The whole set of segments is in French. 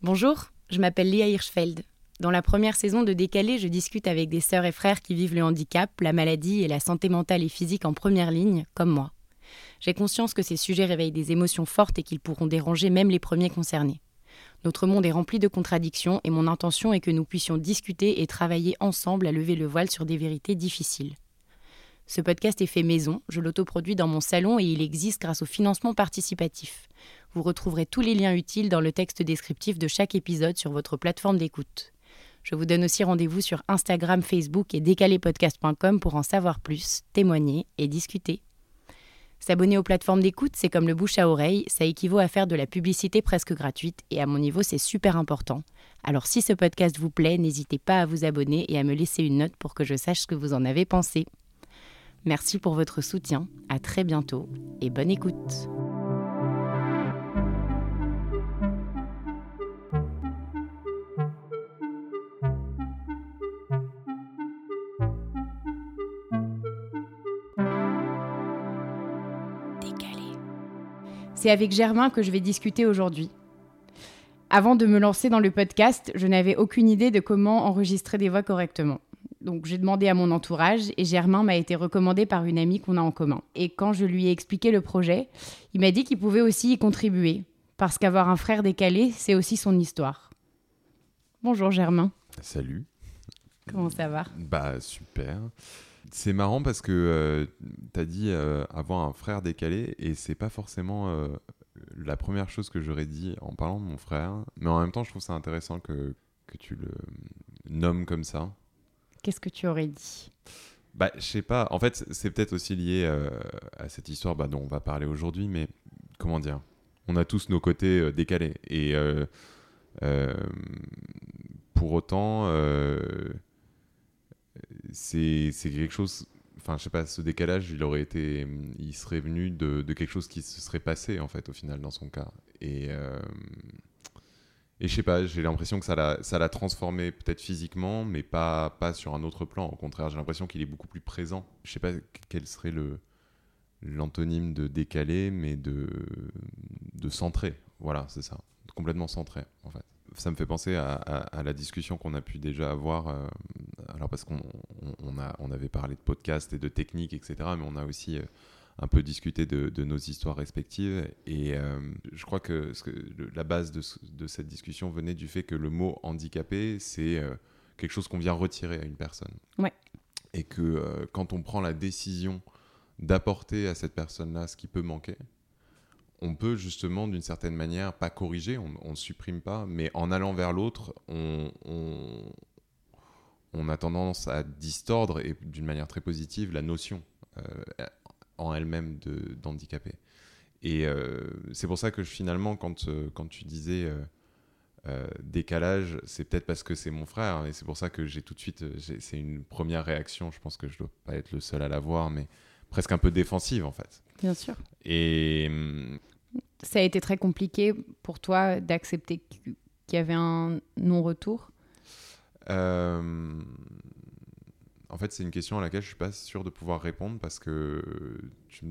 Bonjour, je m'appelle Léa Hirschfeld. Dans la première saison de Décalé, je discute avec des sœurs et frères qui vivent le handicap, la maladie et la santé mentale et physique en première ligne, comme moi. J'ai conscience que ces sujets réveillent des émotions fortes et qu'ils pourront déranger même les premiers concernés. Notre monde est rempli de contradictions et mon intention est que nous puissions discuter et travailler ensemble à lever le voile sur des vérités difficiles. Ce podcast est fait maison, je l'autoproduis dans mon salon et il existe grâce au financement participatif. Vous retrouverez tous les liens utiles dans le texte descriptif de chaque épisode sur votre plateforme d'écoute. Je vous donne aussi rendez-vous sur Instagram, Facebook et décalépodcast.com pour en savoir plus, témoigner et discuter. S'abonner aux plateformes d'écoute, c'est comme le bouche à oreille, ça équivaut à faire de la publicité presque gratuite et à mon niveau, c'est super important. Alors si ce podcast vous plaît, n'hésitez pas à vous abonner et à me laisser une note pour que je sache ce que vous en avez pensé. Merci pour votre soutien, à très bientôt et bonne écoute. C'est avec Germain que je vais discuter aujourd'hui. Avant de me lancer dans le podcast, je n'avais aucune idée de comment enregistrer des voix correctement. Donc j'ai demandé à mon entourage et Germain m'a été recommandé par une amie qu'on a en commun. Et quand je lui ai expliqué le projet, il m'a dit qu'il pouvait aussi y contribuer, parce qu'avoir un frère décalé, c'est aussi son histoire. Bonjour Germain. Salut. Comment ça va? Bah super. C'est marrant parce que euh, tu as dit euh, avoir un frère décalé et c'est pas forcément euh, la première chose que j'aurais dit en parlant de mon frère. Mais en même temps, je trouve ça intéressant que, que tu le nommes comme ça. Qu'est-ce que tu aurais dit? Bah, je sais pas. En fait, c'est peut-être aussi lié à cette histoire bah, dont on va parler aujourd'hui, mais comment dire? On a tous nos côtés décalés. Et pour autant c'est quelque chose. Enfin, je sais pas, ce décalage, il aurait été. Il serait venu de, de, quelque chose qui se serait passé, en fait, au final, dans son cas. Et. Euh, et je sais pas, j'ai l'impression que ça l'a transformé peut-être physiquement, mais pas, pas sur un autre plan. Au contraire, j'ai l'impression qu'il est beaucoup plus présent. Je sais pas quel serait le l'antonyme de décalé, mais de, de centré. Voilà, c'est ça. Complètement centré, en fait ça me fait penser à, la discussion qu'on a pu déjà avoir. Euh, alors parce qu'on on, a, on avait parlé de podcast et de technique, etc. Mais on a aussi euh, un peu discuté de, nos histoires respectives. Et euh, je crois que, ce que la base de, de, cette discussion venait du fait que le mot handicapé, c'est quelque chose qu'on vient retirer à une personne. Ouais. Et que quand on prend la décision d'apporter à cette personne-là ce qui peut manquer, on peut justement d'une certaine manière pas corriger, on ne supprime pas, mais en allant vers l'autre, on, a tendance à distordre et d'une manière très positive la notion euh, en elle-même d'handicapé. Et euh, c'est pour ça que finalement, euh, quand tu disais décalage, c'est peut-être parce que c'est mon frère, et c'est pour ça que j'ai tout de suite, c'est une première réaction, je pense que je ne dois pas être le seul à l'avoir, mais presque un peu défensive en fait. Bien sûr. Et ça a été très compliqué pour toi d'accepter qu'il y avait un non-retour? Euh, En fait, c'est une question à laquelle je suis pas sûr de pouvoir répondre parce que tu,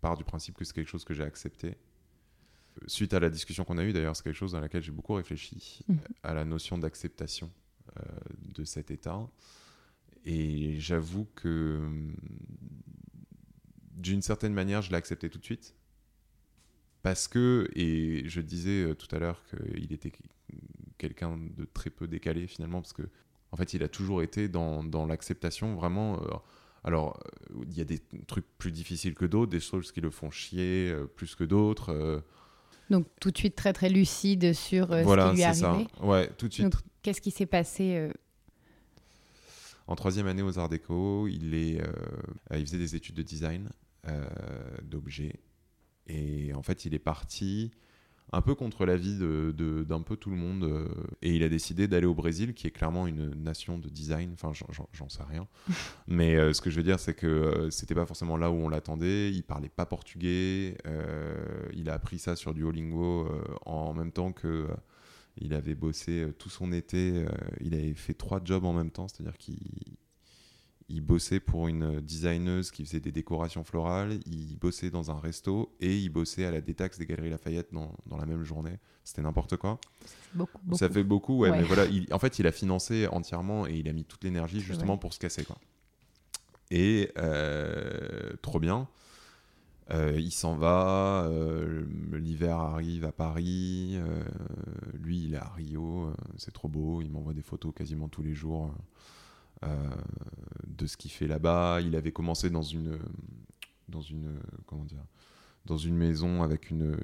pars du principe que c'est quelque chose que j'ai accepté. Suite à la discussion qu'on a eue, d'ailleurs, c'est quelque chose dans laquelle j'ai beaucoup réfléchi, mhm. à la notion d'acceptation euh, de cet état. Et j'avoue que d'une certaine manière, je l'ai accepté tout de suite parce que, et je disais euh, tout à l'heure qu'il était quelqu'un de très peu décalé finalement, parce que en fait, il a toujours été dans, dans l'acceptation vraiment. Euh, alors, euh, il y a des trucs plus difficiles que d'autres, des choses qui le font chier plus que d'autres. Donc, tout de suite très très lucide sur ce qui lui est arrivé. Ça. Ouais, tout de suite. Qu'est-ce qui s'est passé En troisième année aux Arts Déco, il, est, il faisait des études de design d'objets et en fait, il est parti un peu contre l'avis d'un de, d'un peu tout le monde. Euh, et il a décidé d'aller au Brésil, qui est clairement une nation de design. Enfin, j'en sais rien. Mais euh, ce que je veux dire, c'est que euh, c'était pas forcément là où on l'attendait. Il parlait pas portugais. il a appris ça sur Duolingo en même temps que. Il avait bossé tout son été. il avait fait trois jobs en même temps, c'est-à-dire qu'il il bossait pour une designeuse qui faisait des décorations florales, il bossait dans un resto et il bossait à la détaxe des Galeries Lafayette dans, dans la même journée. C'était n'importe quoi. Beaucoup, beaucoup. Ça fait beaucoup, ouais, Ouais. mais voilà, il- en fait, il a financé entièrement et il a mis toute l'énergie justement vrai. pour se casser, quoi. Et euh, trop bien. Euh, il s'en va, euh, l'hiver arrive à Paris, euh, lui il est à Rio, c'est trop beau, il m'envoie des photos quasiment tous les jours de ce qu'il fait là-bas. Il avait commencé dans une, dans une, comment dire, dans une maison avec une,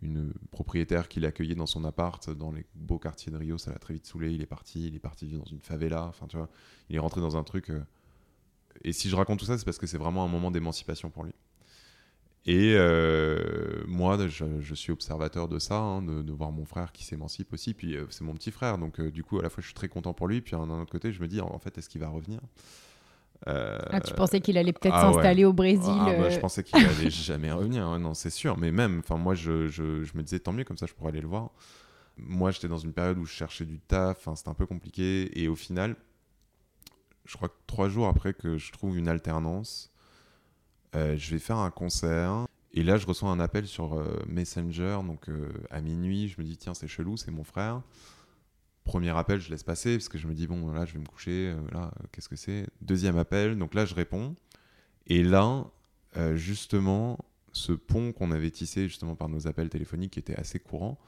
une, propriétaire qui l'accueillait dans son appart dans les beaux quartiers de Rio, ça l'a très vite saoulé, il est parti, il est parti vivre dans une favela, enfin tu vois, il est rentré dans un truc... et si je raconte tout ça, c'est parce que c'est vraiment un moment d'émancipation pour lui. Et euh, moi, je, je suis observateur de ça, hein, de, de voir mon frère qui s'émancipe aussi. Puis euh, c'est mon petit frère, donc euh, du coup, à la fois, je suis très content pour lui. Puis d'un autre côté, je me dis, en fait, est-ce qu'il va revenir? Ah, tu pensais qu'il allait peut-être ah ouais. s'installer au Brésil ah, bah, Je pensais qu'il allait jamais revenir, ouais, non, c'est sûr. Mais même, enfin, moi, je, je, je me disais tant mieux, comme ça, je pourrais aller le voir. Moi, j'étais dans une période où je cherchais du taf, c'était un peu compliqué. Et au final, je crois que trois jours après que je trouve une alternance, euh, je vais faire un concert. Et là, je reçois un appel sur euh, Messenger, donc euh, à minuit, je me dis, tiens, c'est chelou, c'est mon frère. Premier appel, je laisse passer, parce que je me dis, bon, là, je vais me coucher, là, qu'est-ce que c'est? Deuxième appel, donc là, je réponds. Et là, justement, ce pont qu'on avait tissé justement par nos appels téléphoniques, qui était assez courant,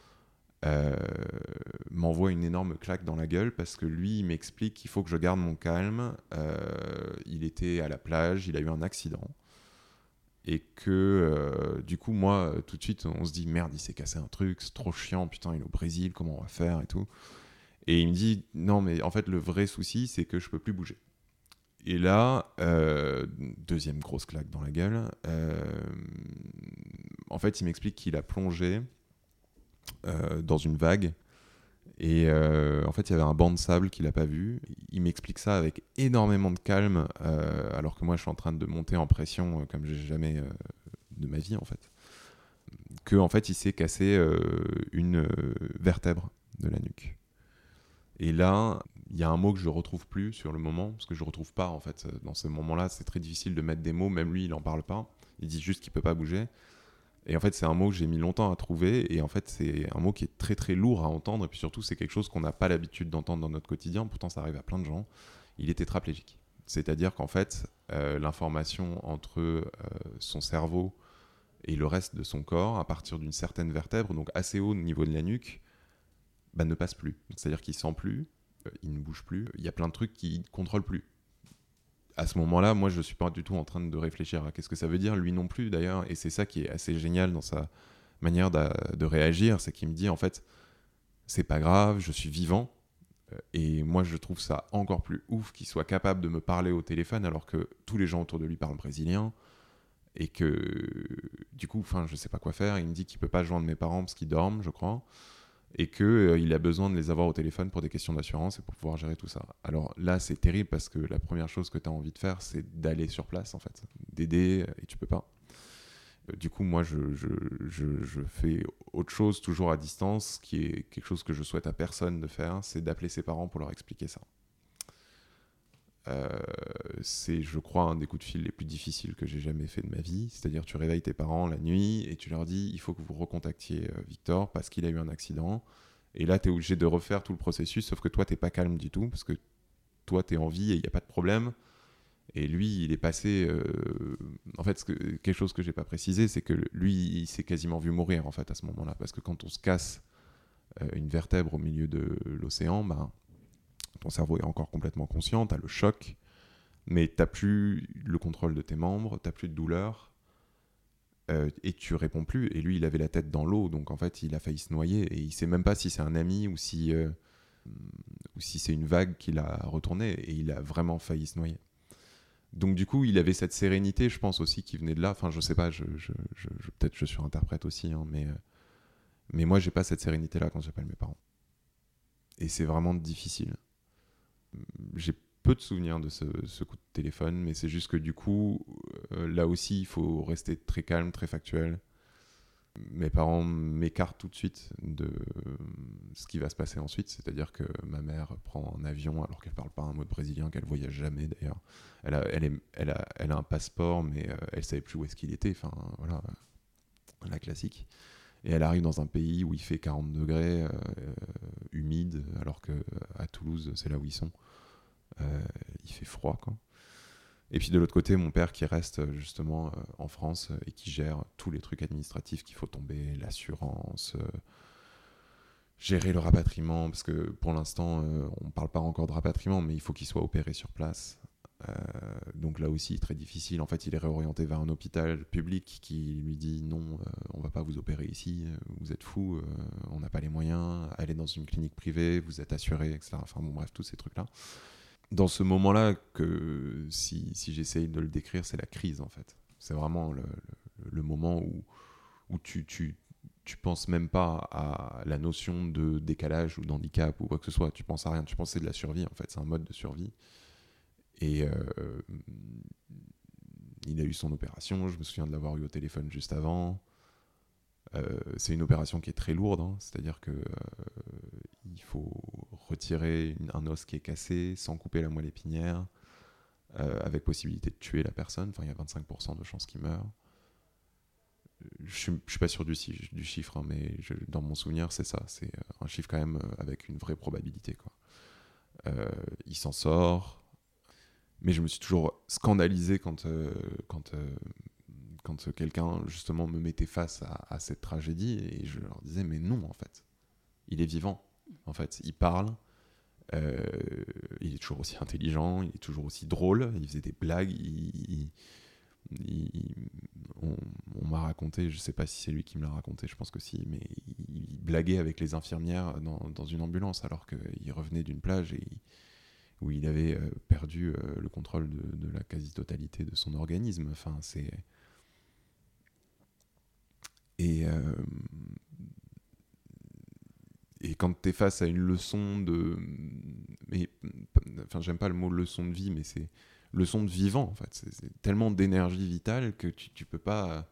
m'envoie une énorme claque dans la gueule parce que lui, il m'explique qu'il faut que je garde mon calme. Il était à la plage, il a eu un accident. Et que euh, du coup, moi, euh, tout de suite, on se dit merde, il s'est cassé un truc, c'est trop chiant, putain, il est au Brésil, comment on va faire et tout. Et il me dit non, mais en fait, le vrai souci, c'est que je peux plus bouger. Et là, euh, deuxième grosse claque dans la gueule. en fait, il m'explique qu'il a plongé dans une vague. Et euh, en fait, il y avait un banc de sable qu'il n'a pas vu. Il m'explique ça avec énormément de calme, euh, alors que moi, je suis en train de monter en pression euh, comme j'ai jamais de ma vie, en fait. Que en fait, il s'est cassé une vertèbre de la nuque. Et là, il y a un mot que je retrouve plus sur le moment, parce que je retrouve pas en fait dans ce moment-là. C'est très difficile de mettre des mots. Même lui, il en parle pas. Il dit juste qu'il peut pas bouger. Et en fait, c'est un mot que j'ai mis longtemps à trouver. Et en fait, c'est un mot qui est très très lourd à entendre. Et puis surtout, c'est quelque chose qu'on n'a pas l'habitude d'entendre dans notre quotidien. Pourtant, ça arrive à plein de gens. Il est tétraplégique. C'est-à-dire qu'en fait, euh, l'information entre euh, son cerveau et le reste de son corps, à partir d'une certaine vertèbre, donc assez haut au niveau de la nuque, bah, ne passe plus. C'est-à-dire qu'il sent plus, euh, il ne bouge plus. Il y a plein de trucs qu'il ne contrôle plus à ce moment-là, moi, je suis pas du tout en train de réfléchir à qu'est-ce que ça veut dire, lui non plus d'ailleurs, et c'est ça qui est assez génial dans sa manière de réagir, c'est qu'il me dit en fait, c'est pas grave, je suis vivant, Euh, et moi je trouve ça encore plus ouf qu'il soit capable de me parler au téléphone alors que tous les gens autour de lui parlent brésilien, et que du coup, enfin, je sais pas quoi faire. Il me dit qu'il peut pas joindre mes parents parce qu'ils dorment, je crois et qu'il il a besoin de les avoir au téléphone pour des questions d'assurance et pour pouvoir gérer tout ça. Alors là, c'est terrible parce que la première chose que tu as envie de faire, c'est d'aller sur place, en fait, d'aider, et tu peux pas. Euh, Du coup, moi, je, je fais autre chose, toujours à distance, qui est quelque chose que je souhaite à personne de faire, c'est d'appeler ses parents pour leur expliquer ça. Euh, c'est, je crois, un des coups de fil les plus difficiles que j'ai jamais fait de ma vie. C'est-à-dire, tu réveilles tes parents la nuit et tu leur dis il faut que vous recontactiez euh, Victor parce qu'il a eu un accident. Et là, tu es obligé de refaire tout le processus, sauf que toi, t'es pas calme du tout parce que toi, tu es en vie et il n'y a pas de problème. Et lui, il est passé. euh, En fait, quelque chose que j'ai pas précisé, c'est que lui, il s'est quasiment vu mourir en fait à ce moment-là, parce que quand on se casse une vertèbre au milieu de l'océan, ben, ton cerveau est encore complètement conscient, tu as le choc, mais tu plus le contrôle de tes membres, tu plus de douleur, euh, et tu réponds plus. Et lui, il avait la tête dans l'eau, donc en fait, il a failli se noyer, et il sait même pas si c'est un ami ou si, euh, si c'est une vague qui l'a retourné, et il a vraiment failli se noyer. Donc du coup, il avait cette sérénité, je pense aussi, qui venait de là. Enfin, je sais pas, peut-être je surinterprète aussi, hein, mais, euh, mais moi, j'ai pas cette sérénité-là quand j'appelle mes parents. Et c'est vraiment difficile. J'ai peu de souvenirs de ce, coup de téléphone, mais c'est juste que du coup, euh, là aussi, il faut rester très calme, très factuel. Mes parents m'écartent tout de suite de ce qui va se passer ensuite, c'est-à-dire que ma mère prend un avion alors qu'elle parle pas un mot de brésilien, qu'elle voyage jamais d'ailleurs. Elle a, un passeport, mais euh, elle savait plus où est-ce qu'il était. Enfin, voilà, la classique. Et elle arrive dans un pays où il fait 40 degrés, euh, humide, alors que Toulouse, c'est là où ils sont. il fait froid. Et puis de l'autre côté, mon père qui reste justement en France et qui gère tous les trucs administratifs qu'il faut tomber, l'assurance, gérer le rapatriement, parce que pour l'instant, euh, on ne parle pas encore de rapatriement, mais il faut qu'il soit opéré sur place. Euh, donc là aussi, très difficile. En fait, il est réorienté vers un hôpital public qui lui dit non, euh, on va pas vous opérer ici, vous êtes fou, on n'a pas les moyens, allez dans une clinique privée, vous êtes assuré, etc. Enfin bon, bref, tous ces trucs-là. Dans ce moment-là, que si, j'essaye de le décrire, c'est la crise en fait. C'est vraiment le, moment où, où tu, tu, tu penses même pas à la notion de décalage ou d'handicap ou quoi que ce soit. Tu penses à rien. Tu penses c'est de la survie en fait. C'est un mode de survie. Et euh, il a eu son opération. Je me souviens de l'avoir eu au téléphone juste avant. Euh, c'est une opération qui est très lourde, hein. c'est-à-dire que euh, faut retirer un os qui est cassé sans couper la moelle épinière, avec possibilité de tuer la personne. Enfin, il y a 25% de chances qu'il meure je ne suis pas sûr du, chiffre, hein, mais dans mon souvenir, c'est ça. C'est un chiffre quand même avec une vraie probabilité. Il s'en sort. Mais je me suis toujours scandalisé quand, quand, quand quelqu'un, justement, me mettait face à, cette tragédie. Et je leur disais, mais non, en fait. Il est vivant. En fait, il parle. il est toujours aussi intelligent. Il est toujours aussi drôle. Il faisait des blagues. il on, m'a raconté, je sais pas si c'est lui qui me l'a raconté, je pense que si, mais il, blaguait avec les infirmières dans, une ambulance alors qu'il revenait d'une plage et où il avait euh, perdu euh, le contrôle de, la quasi-totalité de son organisme. Enfin, c'est. Et, euh, quand tu es face à une leçon de. Enfin, j'aime pas le mot leçon de vie, mais c'est leçon de vivant en fait. C'est tellement d'énergie vitale que tu, tu peux pas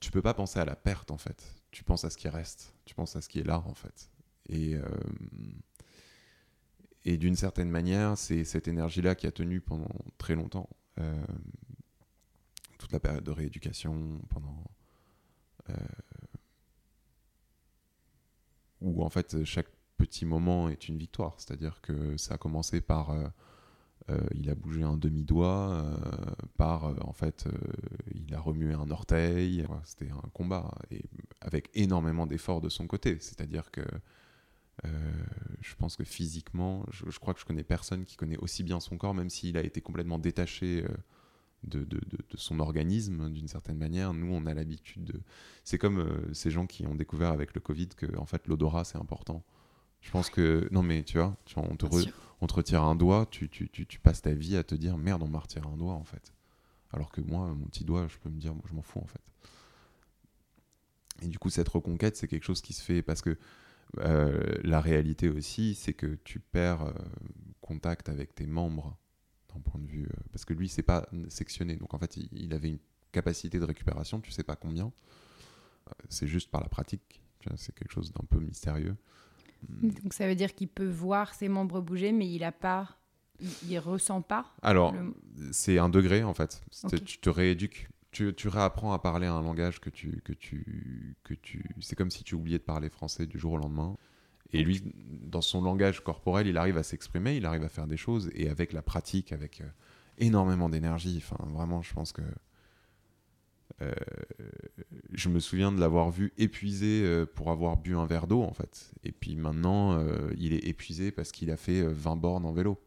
tu peux pas penser à la perte en fait. Tu penses à ce qui reste, tu penses à ce qui est là en fait. Et et d'une certaine manière, c'est cette énergie-là qui a tenu pendant très longtemps, euh, toute la période de rééducation, pendant euh, où en fait chaque petit moment est une victoire. C'est-à-dire que ça a commencé par euh, il a bougé un demi-doigt, par en fait, il a remué un orteil. C'était un combat et avec énormément d'efforts de son côté. C'est-à-dire que je pense que physiquement, je, crois que je connais personne qui connaît aussi bien son corps, même s'il a été complètement détaché de, de, de, son organisme d'une certaine manière. Nous, on a l'habitude de. C'est comme ces gens qui ont découvert avec le Covid que en fait l'odorat c'est important. Je pense que non mais tu vois, on te on te retire un doigt, tu, tu, tu, tu, passes ta vie à te dire merde, on m'a retiré un doigt en fait. Alors que moi, mon petit doigt, je peux me dire, je m'en fous en fait. Et du coup, cette reconquête, c'est quelque chose qui se fait parce que euh, la réalité aussi, c'est que tu perds euh, contact avec tes membres d'un point de vue. Euh, parce que lui, c'est pas sectionné. Donc en fait, il, avait une capacité de récupération, tu sais pas combien. c'est juste par la pratique. C'est quelque chose d'un peu mystérieux. Hmm. Donc ça veut dire qu'il peut voir ses membres bouger, mais il a pas, il, ressent pas. Alors c'est un degré en fait. Tu te rééduques. Tu, réapprends à parler un langage que tu que tu que tu. C'est comme si tu oubliais de parler français du jour au lendemain. Et lui, dans son langage corporel, il arrive à s'exprimer, il arrive à faire des choses, et avec la pratique, avec euh, énormément d'énergie. Enfin, vraiment, je pense que euh, je me souviens de l'avoir vu épuisé euh, pour avoir bu un verre d'eau, en fait. Et puis maintenant, il est épuisé parce qu'il a fait 20 bornes en vélo.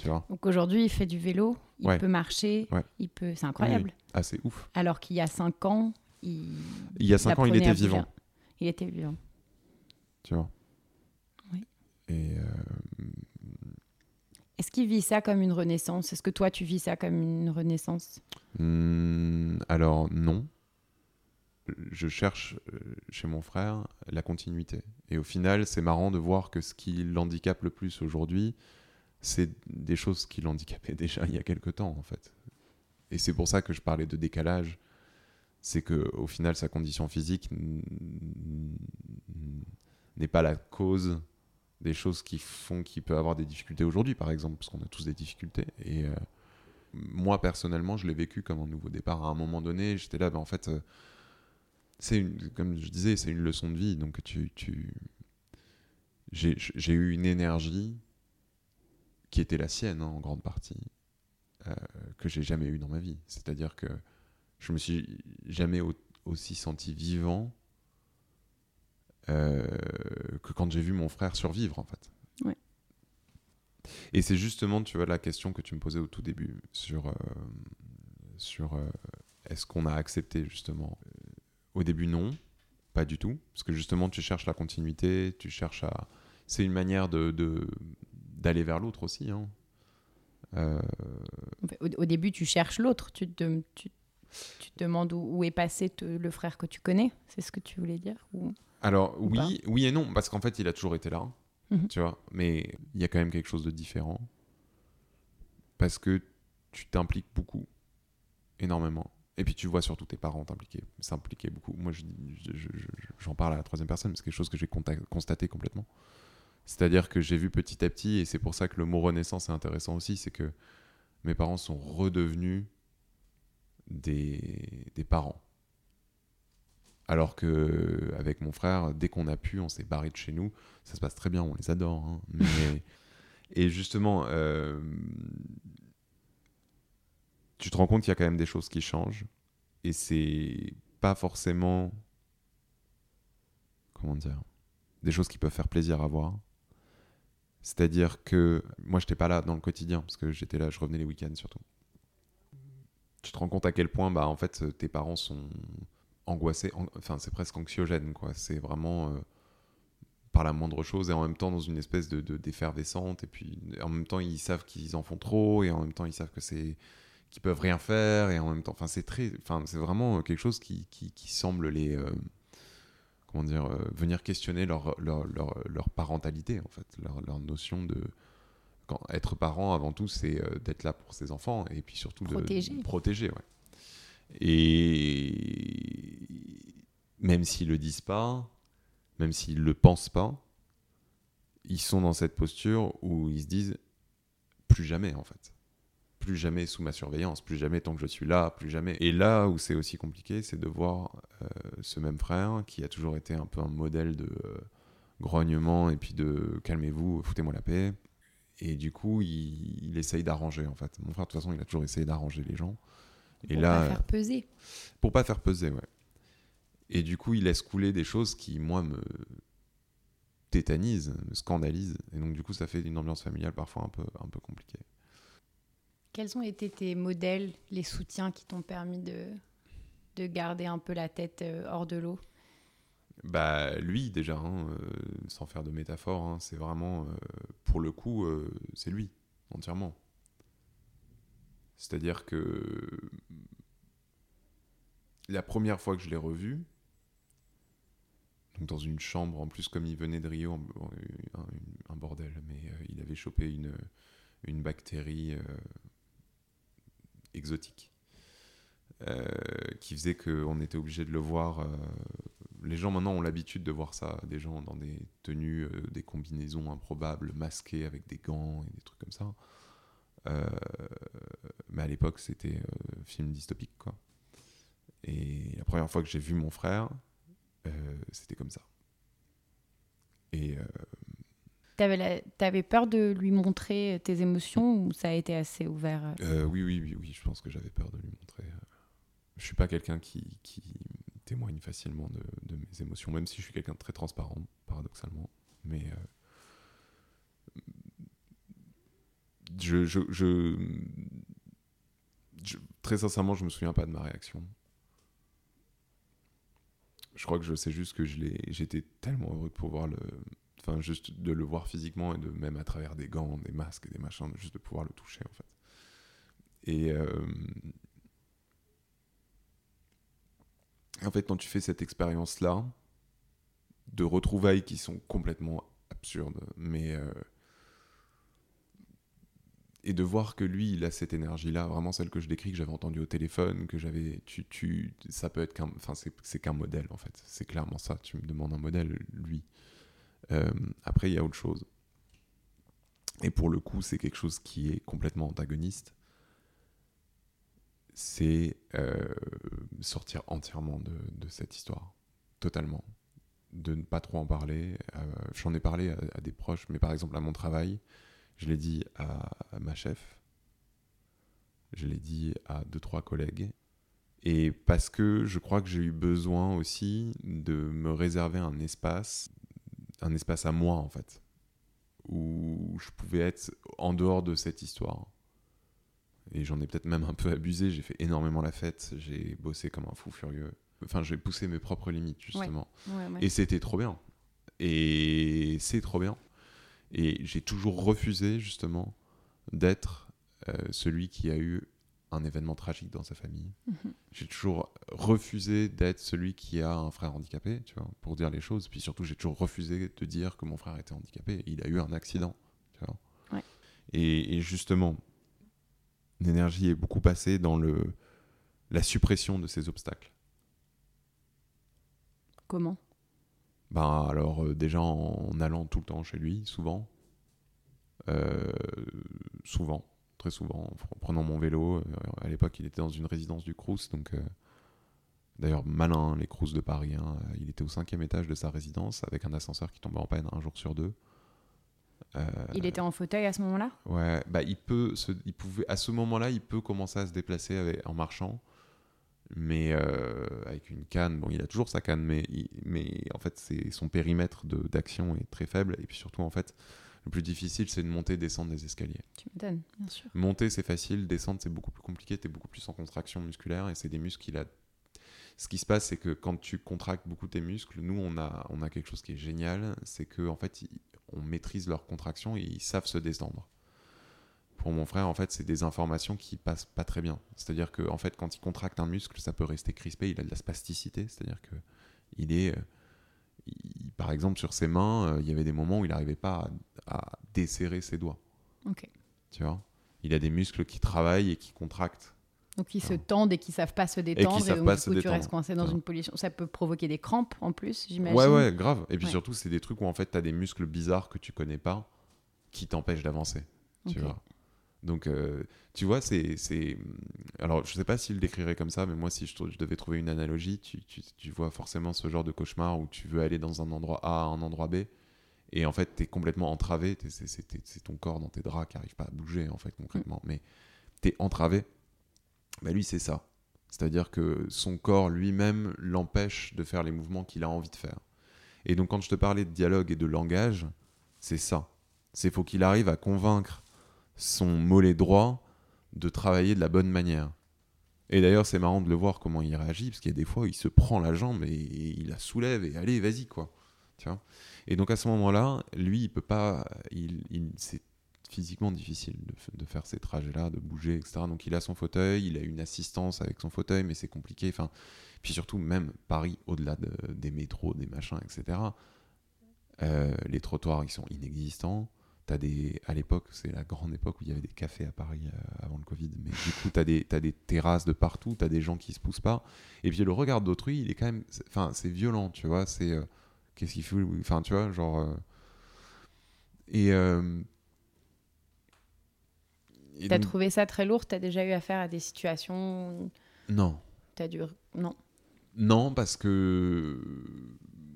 Tu vois Donc aujourd'hui, il fait du vélo, il peut marcher, il peut... c'est incroyable. Ah, c'est ouf. Alors qu'il y a 5 ans, il... Il y a 5 ans, il était vivant. Il était vivant. Tu vois Oui. Et est-ce qu'il vit ça comme une renaissance? Est-ce que toi, tu vis ça comme une renaissance? Hmm, Alors, non. Je cherche euh, chez mon frère la continuité. Et au final, c'est marrant de voir que ce qui l'handicape le plus aujourd'hui, c'est des choses qui l'handicapaient déjà il y a quelque temps, en fait. Et c'est pour ça que je parlais de décalage. C'est que au final, sa condition physique n'est pas la cause des choses qui font qu'il peut avoir des difficultés aujourd'hui, par exemple, parce qu'on a tous des difficultés. Et euh, moi, personnellement, je l'ai vécu comme un nouveau départ. À un moment donné, j'étais là, ben, en fait, euh, c'est comme je disais, c'est une leçon de vie. Donc, tu, tu... j'ai eu une énergie qui était la sienne, hein, en grande partie, euh, que j'ai jamais eu dans ma vie. C'est-à-dire que je me suis jamais aussi senti vivant euh, que quand j'ai vu mon frère survivre, en fait. Et c'est justement, tu vois, la question que tu me posais au tout début sur, euh, sur est-ce qu'on a accepté, justement? Au début, non, pas du tout. Parce que justement, tu cherches la continuité, tu cherches à. C'est une manière de, d'aller vers l'autre aussi. Hein. Au, début, tu cherches l'autre. Tu te, tu, tu te demandes où, est passé le frère que tu connais. C'est ce que tu voulais dire ou... Alors oui, oui et non, parce qu'en fait, il a toujours été là, mhm. tu vois. Mais il y a quand même quelque chose de différent parce que tu t'impliques beaucoup, énormément. Et puis tu vois surtout tes parents t'impliquer, s'impliquer beaucoup. Moi, j'en parle à la troisième personne, c'est quelque chose que j'ai constaté complètement. C'est-à-dire que j'ai vu petit à petit, et c'est pour ça que le mot renaissance est intéressant aussi, c'est que mes parents sont redevenus des, des parents. Alors que avec mon frère, dès qu'on a pu, on s'est barré de chez nous. Ça se passe très bien, on les adore. Hein. et justement, euh, tu te rends compte qu'il y a quand même des choses qui changent. Et c'est pas forcément. Comment dire Des choses qui peuvent faire plaisir à voir. C'est-à-dire que moi, je n'étais pas là dans le quotidien, parce que j'étais là, je revenais les week-ends surtout. Tu te rends compte à quel point, bah, en fait, tes parents sont angoissé, enfin c'est presque anxiogène, quoi. C'est vraiment euh, par la moindre chose et en même temps dans une espèce de d'effervescente et puis en même temps ils savent qu'ils en font trop et en même temps ils savent que c'est qu'ils peuvent rien faire et en même temps, enfin c'est très, enfin c'est vraiment quelque chose qui, qui, semble les euh, comment dire euh, venir questionner leur leur, leur, parentalité en fait, leur, notion de quand, être parent avant tout c'est d'être là pour ses enfants et puis surtout de protéger ouais. Et même s'ils le disent pas, même s'ils le pensent pas, ils sont dans cette posture où ils se disent plus jamais en fait. Plus jamais sous ma surveillance, plus jamais tant que je suis là, plus jamais. Et là où c'est aussi compliqué, c'est de voir euh, ce même frère qui a toujours été un peu un modèle de euh, grognement et puis de calmez-vous, foutez-moi la paix. Et du coup, il, il essaye d'arranger en fait. Mon frère, de toute façon, il a toujours essayé d'arranger les gens. Et pour là, pas faire peser. Pour pas faire peser, ouais. Et du coup, il laisse couler des choses qui, moi, me tétanisent, me scandalisent. Et donc, du coup, ça fait une ambiance familiale parfois un peu, un peu compliquée. Quels ont été tes modèles, les soutiens qui t'ont permis de, de garder un peu la tête euh, hors de l'eau? Bah lui déjà, hein, euh, sans faire de métaphore, hein, c'est vraiment, euh, pour le coup, c'est lui, entièrement. C'est-à-dire que la première fois que je l'ai revu, dans une chambre, en plus comme il venait de Rio, un, bordel, mais il avait chopé une, bactérie exotique euh, qui faisait qu'on était obligé de le voir. les gens maintenant ont l'habitude de voir ça, des gens dans des tenues, des combinaisons improbables, masqués avec des gants et des trucs comme ça. Euh, mais à l'époque, c'était euh, film dystopique, quoi. Et la première fois que j'ai vu mon frère, euh, c'était comme ça. Et. T'avais, avais peur de lui montrer tes émotions ou ça a été assez ouvert oui, oui, oui, oui, je pense que j'avais peur de lui montrer. Je suis pas quelqu'un qui, témoigne facilement de, mes émotions, même si je suis quelqu'un de très transparent, paradoxalement. Mais je, très sincèrement, je me souviens pas de ma réaction. Je crois que je sais juste que j'étais tellement heureux de pouvoir le, enfin juste de le voir physiquement et de même à travers des gants, des masques, et des machins, juste de pouvoir le toucher en fait. Et euh, en fait, quand tu fais cette expérience-là, de retrouvailles qui sont complètement absurdes, mais euh, et de voir que lui, il a cette énergie-là, vraiment celle que je décris, que j'avais entendue au téléphone, que j'avais, tu, tu, ça peut être qu'un, enfin c'est, qu'un modèle en fait, c'est clairement ça. Tu me demandes un modèle, lui, Euh, après, il y a autre chose. Et pour le coup, c'est quelque chose qui est complètement antagoniste. C'est euh, sortir entièrement de, cette histoire. Totalement. De ne pas trop en parler. Euh, J'en ai parlé à, des proches, mais par exemple à mon travail, je l'ai dit à, ma chef, je l'ai dit à deux, trois collègues. Et parce que je crois que j'ai eu besoin aussi de me réserver un espace, un espace à moi en fait où je pouvais être en dehors de cette histoire. Et j'en ai peut-être même un peu abusé, j'ai fait énormément la fête, j'ai bossé comme un fou furieux. Enfin, j'ai poussé mes propres limites, justement. Ouais, ouais, ouais. Et c'était trop bien. Et c'est trop bien. Et j'ai toujours refusé, justement, d'être euh, celui qui a eu un événement tragique dans sa famille. Mhm. J'ai toujours refusé d'être celui qui a un frère handicapé, tu vois, pour dire les choses. Puis surtout, j'ai toujours refusé de dire que mon frère était handicapé. Il a eu un accident, tu vois. Ouais. Et, et, justement, l'énergie est beaucoup passée dans le, la suppression de ces obstacles. Comment? Ben alors, euh, déjà en, en, allant tout le temps chez lui, souvent. Euh, souvent très souvent en prenant mon vélo. Euh, À l'époque, il était dans une résidence du Crous, donc euh, d'ailleurs malin les Crous de Paris. Hein. Il était au cinquième étage de sa résidence avec un ascenseur qui tombait en panne un jour sur deux. Euh, il était en fauteuil à ce moment-là? Ouais, bah il peut, se, il pouvait, à ce moment-là, il peut commencer à se déplacer avec, en marchant, mais euh, avec une canne. Bon, il a toujours sa canne, mais, il, mais en fait, c'est son périmètre d'action est très faible, et puis surtout, en fait, le plus difficile, c'est de monter et descendre des escaliers. Tu m'étonnes, bien sûr. Monter, c'est facile. Descendre, c'est beaucoup plus compliqué. Tu es beaucoup plus en contraction musculaire et c'est des muscles qu'il a. Ce qui se passe, c'est que quand tu contractes beaucoup tes muscles, nous, on a, on a quelque chose qui est génial. C'est qu'en en fait, ils, on maîtrise leur contraction et ils savent se descendre. Pour mon frère, en fait, c'est des informations qui passent pas très bien. C'est-à-dire que, en fait, quand il contracte un muscle, ça peut rester crispé. Il a de la spasticité. C'est-à-dire que il est. Il, par exemple, sur ses mains, euh, il y avait des moments où il n'arrivait pas à, à, desserrer ses doigts. Ok. Tu vois? Il a des muscles qui travaillent et qui contractent. Donc ils se tendent et qui savent pas se détendre. Et, qui et donc, pas du se coup, tu détendre. restes coincé dans Ouais. une position. Ça peut provoquer des crampes en plus, j'imagine. Ouais, ouais, grave. Et puis Ouais. surtout, c'est des trucs où en fait, tu as des muscles bizarres que tu connais pas qui t'empêchent d'avancer. Tu vois? Donc, euh, tu vois, c'est. c'est- Alors, je sais pas s'il le décrirait comme ça, mais moi, si je, devais trouver une analogie, tu, tu, tu vois forcément ce genre de cauchemar où tu veux aller dans un endroit A à un endroit B. Et en fait, tu es complètement entravé. C'est ton corps dans tes draps qui n'arrive pas à bouger, en fait, concrètement. Mais tu es entravé. Bah, lui, c'est ça. C'est-à-dire que son corps lui-même l'empêche de faire les mouvements qu'il a envie de faire. Et donc, quand je te parlais de dialogue et de langage, c'est ça. C'est faut qu'il arrive à convaincre son mollet droit de travailler de la bonne manière. Et d'ailleurs, c'est marrant de le voir comment il réagit, parce qu'il y a des fois, il se prend la jambe et, il la soulève et allez, vas-y, quoi. Tu vois? Et donc, à ce moment-là, lui, il peut pas. Il, il, c'est physiquement difficile de, faire ces trajets-là, de bouger, etc. Donc, il a son fauteuil, il a une assistance avec son fauteuil, mais c'est compliqué. Enfin, puis surtout, même Paris, au-delà de- des métros, des machins, etc., euh, les trottoirs, ils sont inexistants. T'as des, à l'époque, c'est la grande époque où il y avait des cafés à Paris euh, avant le Covid, mais du coup, tu as, des- t'as des terrasses de partout, tu as des gens qui se poussent pas. Et puis le regard d'autrui, il est quand même. Enfin, c'est violent, tu vois. C'est. euh, Qu'est-ce qu'il fout Enfin, tu vois, genre. euh, et. et T'as donc- trouvé ça très lourd? T'as déjà eu affaire à des situations Non. T'as dû. Non. Non, parce que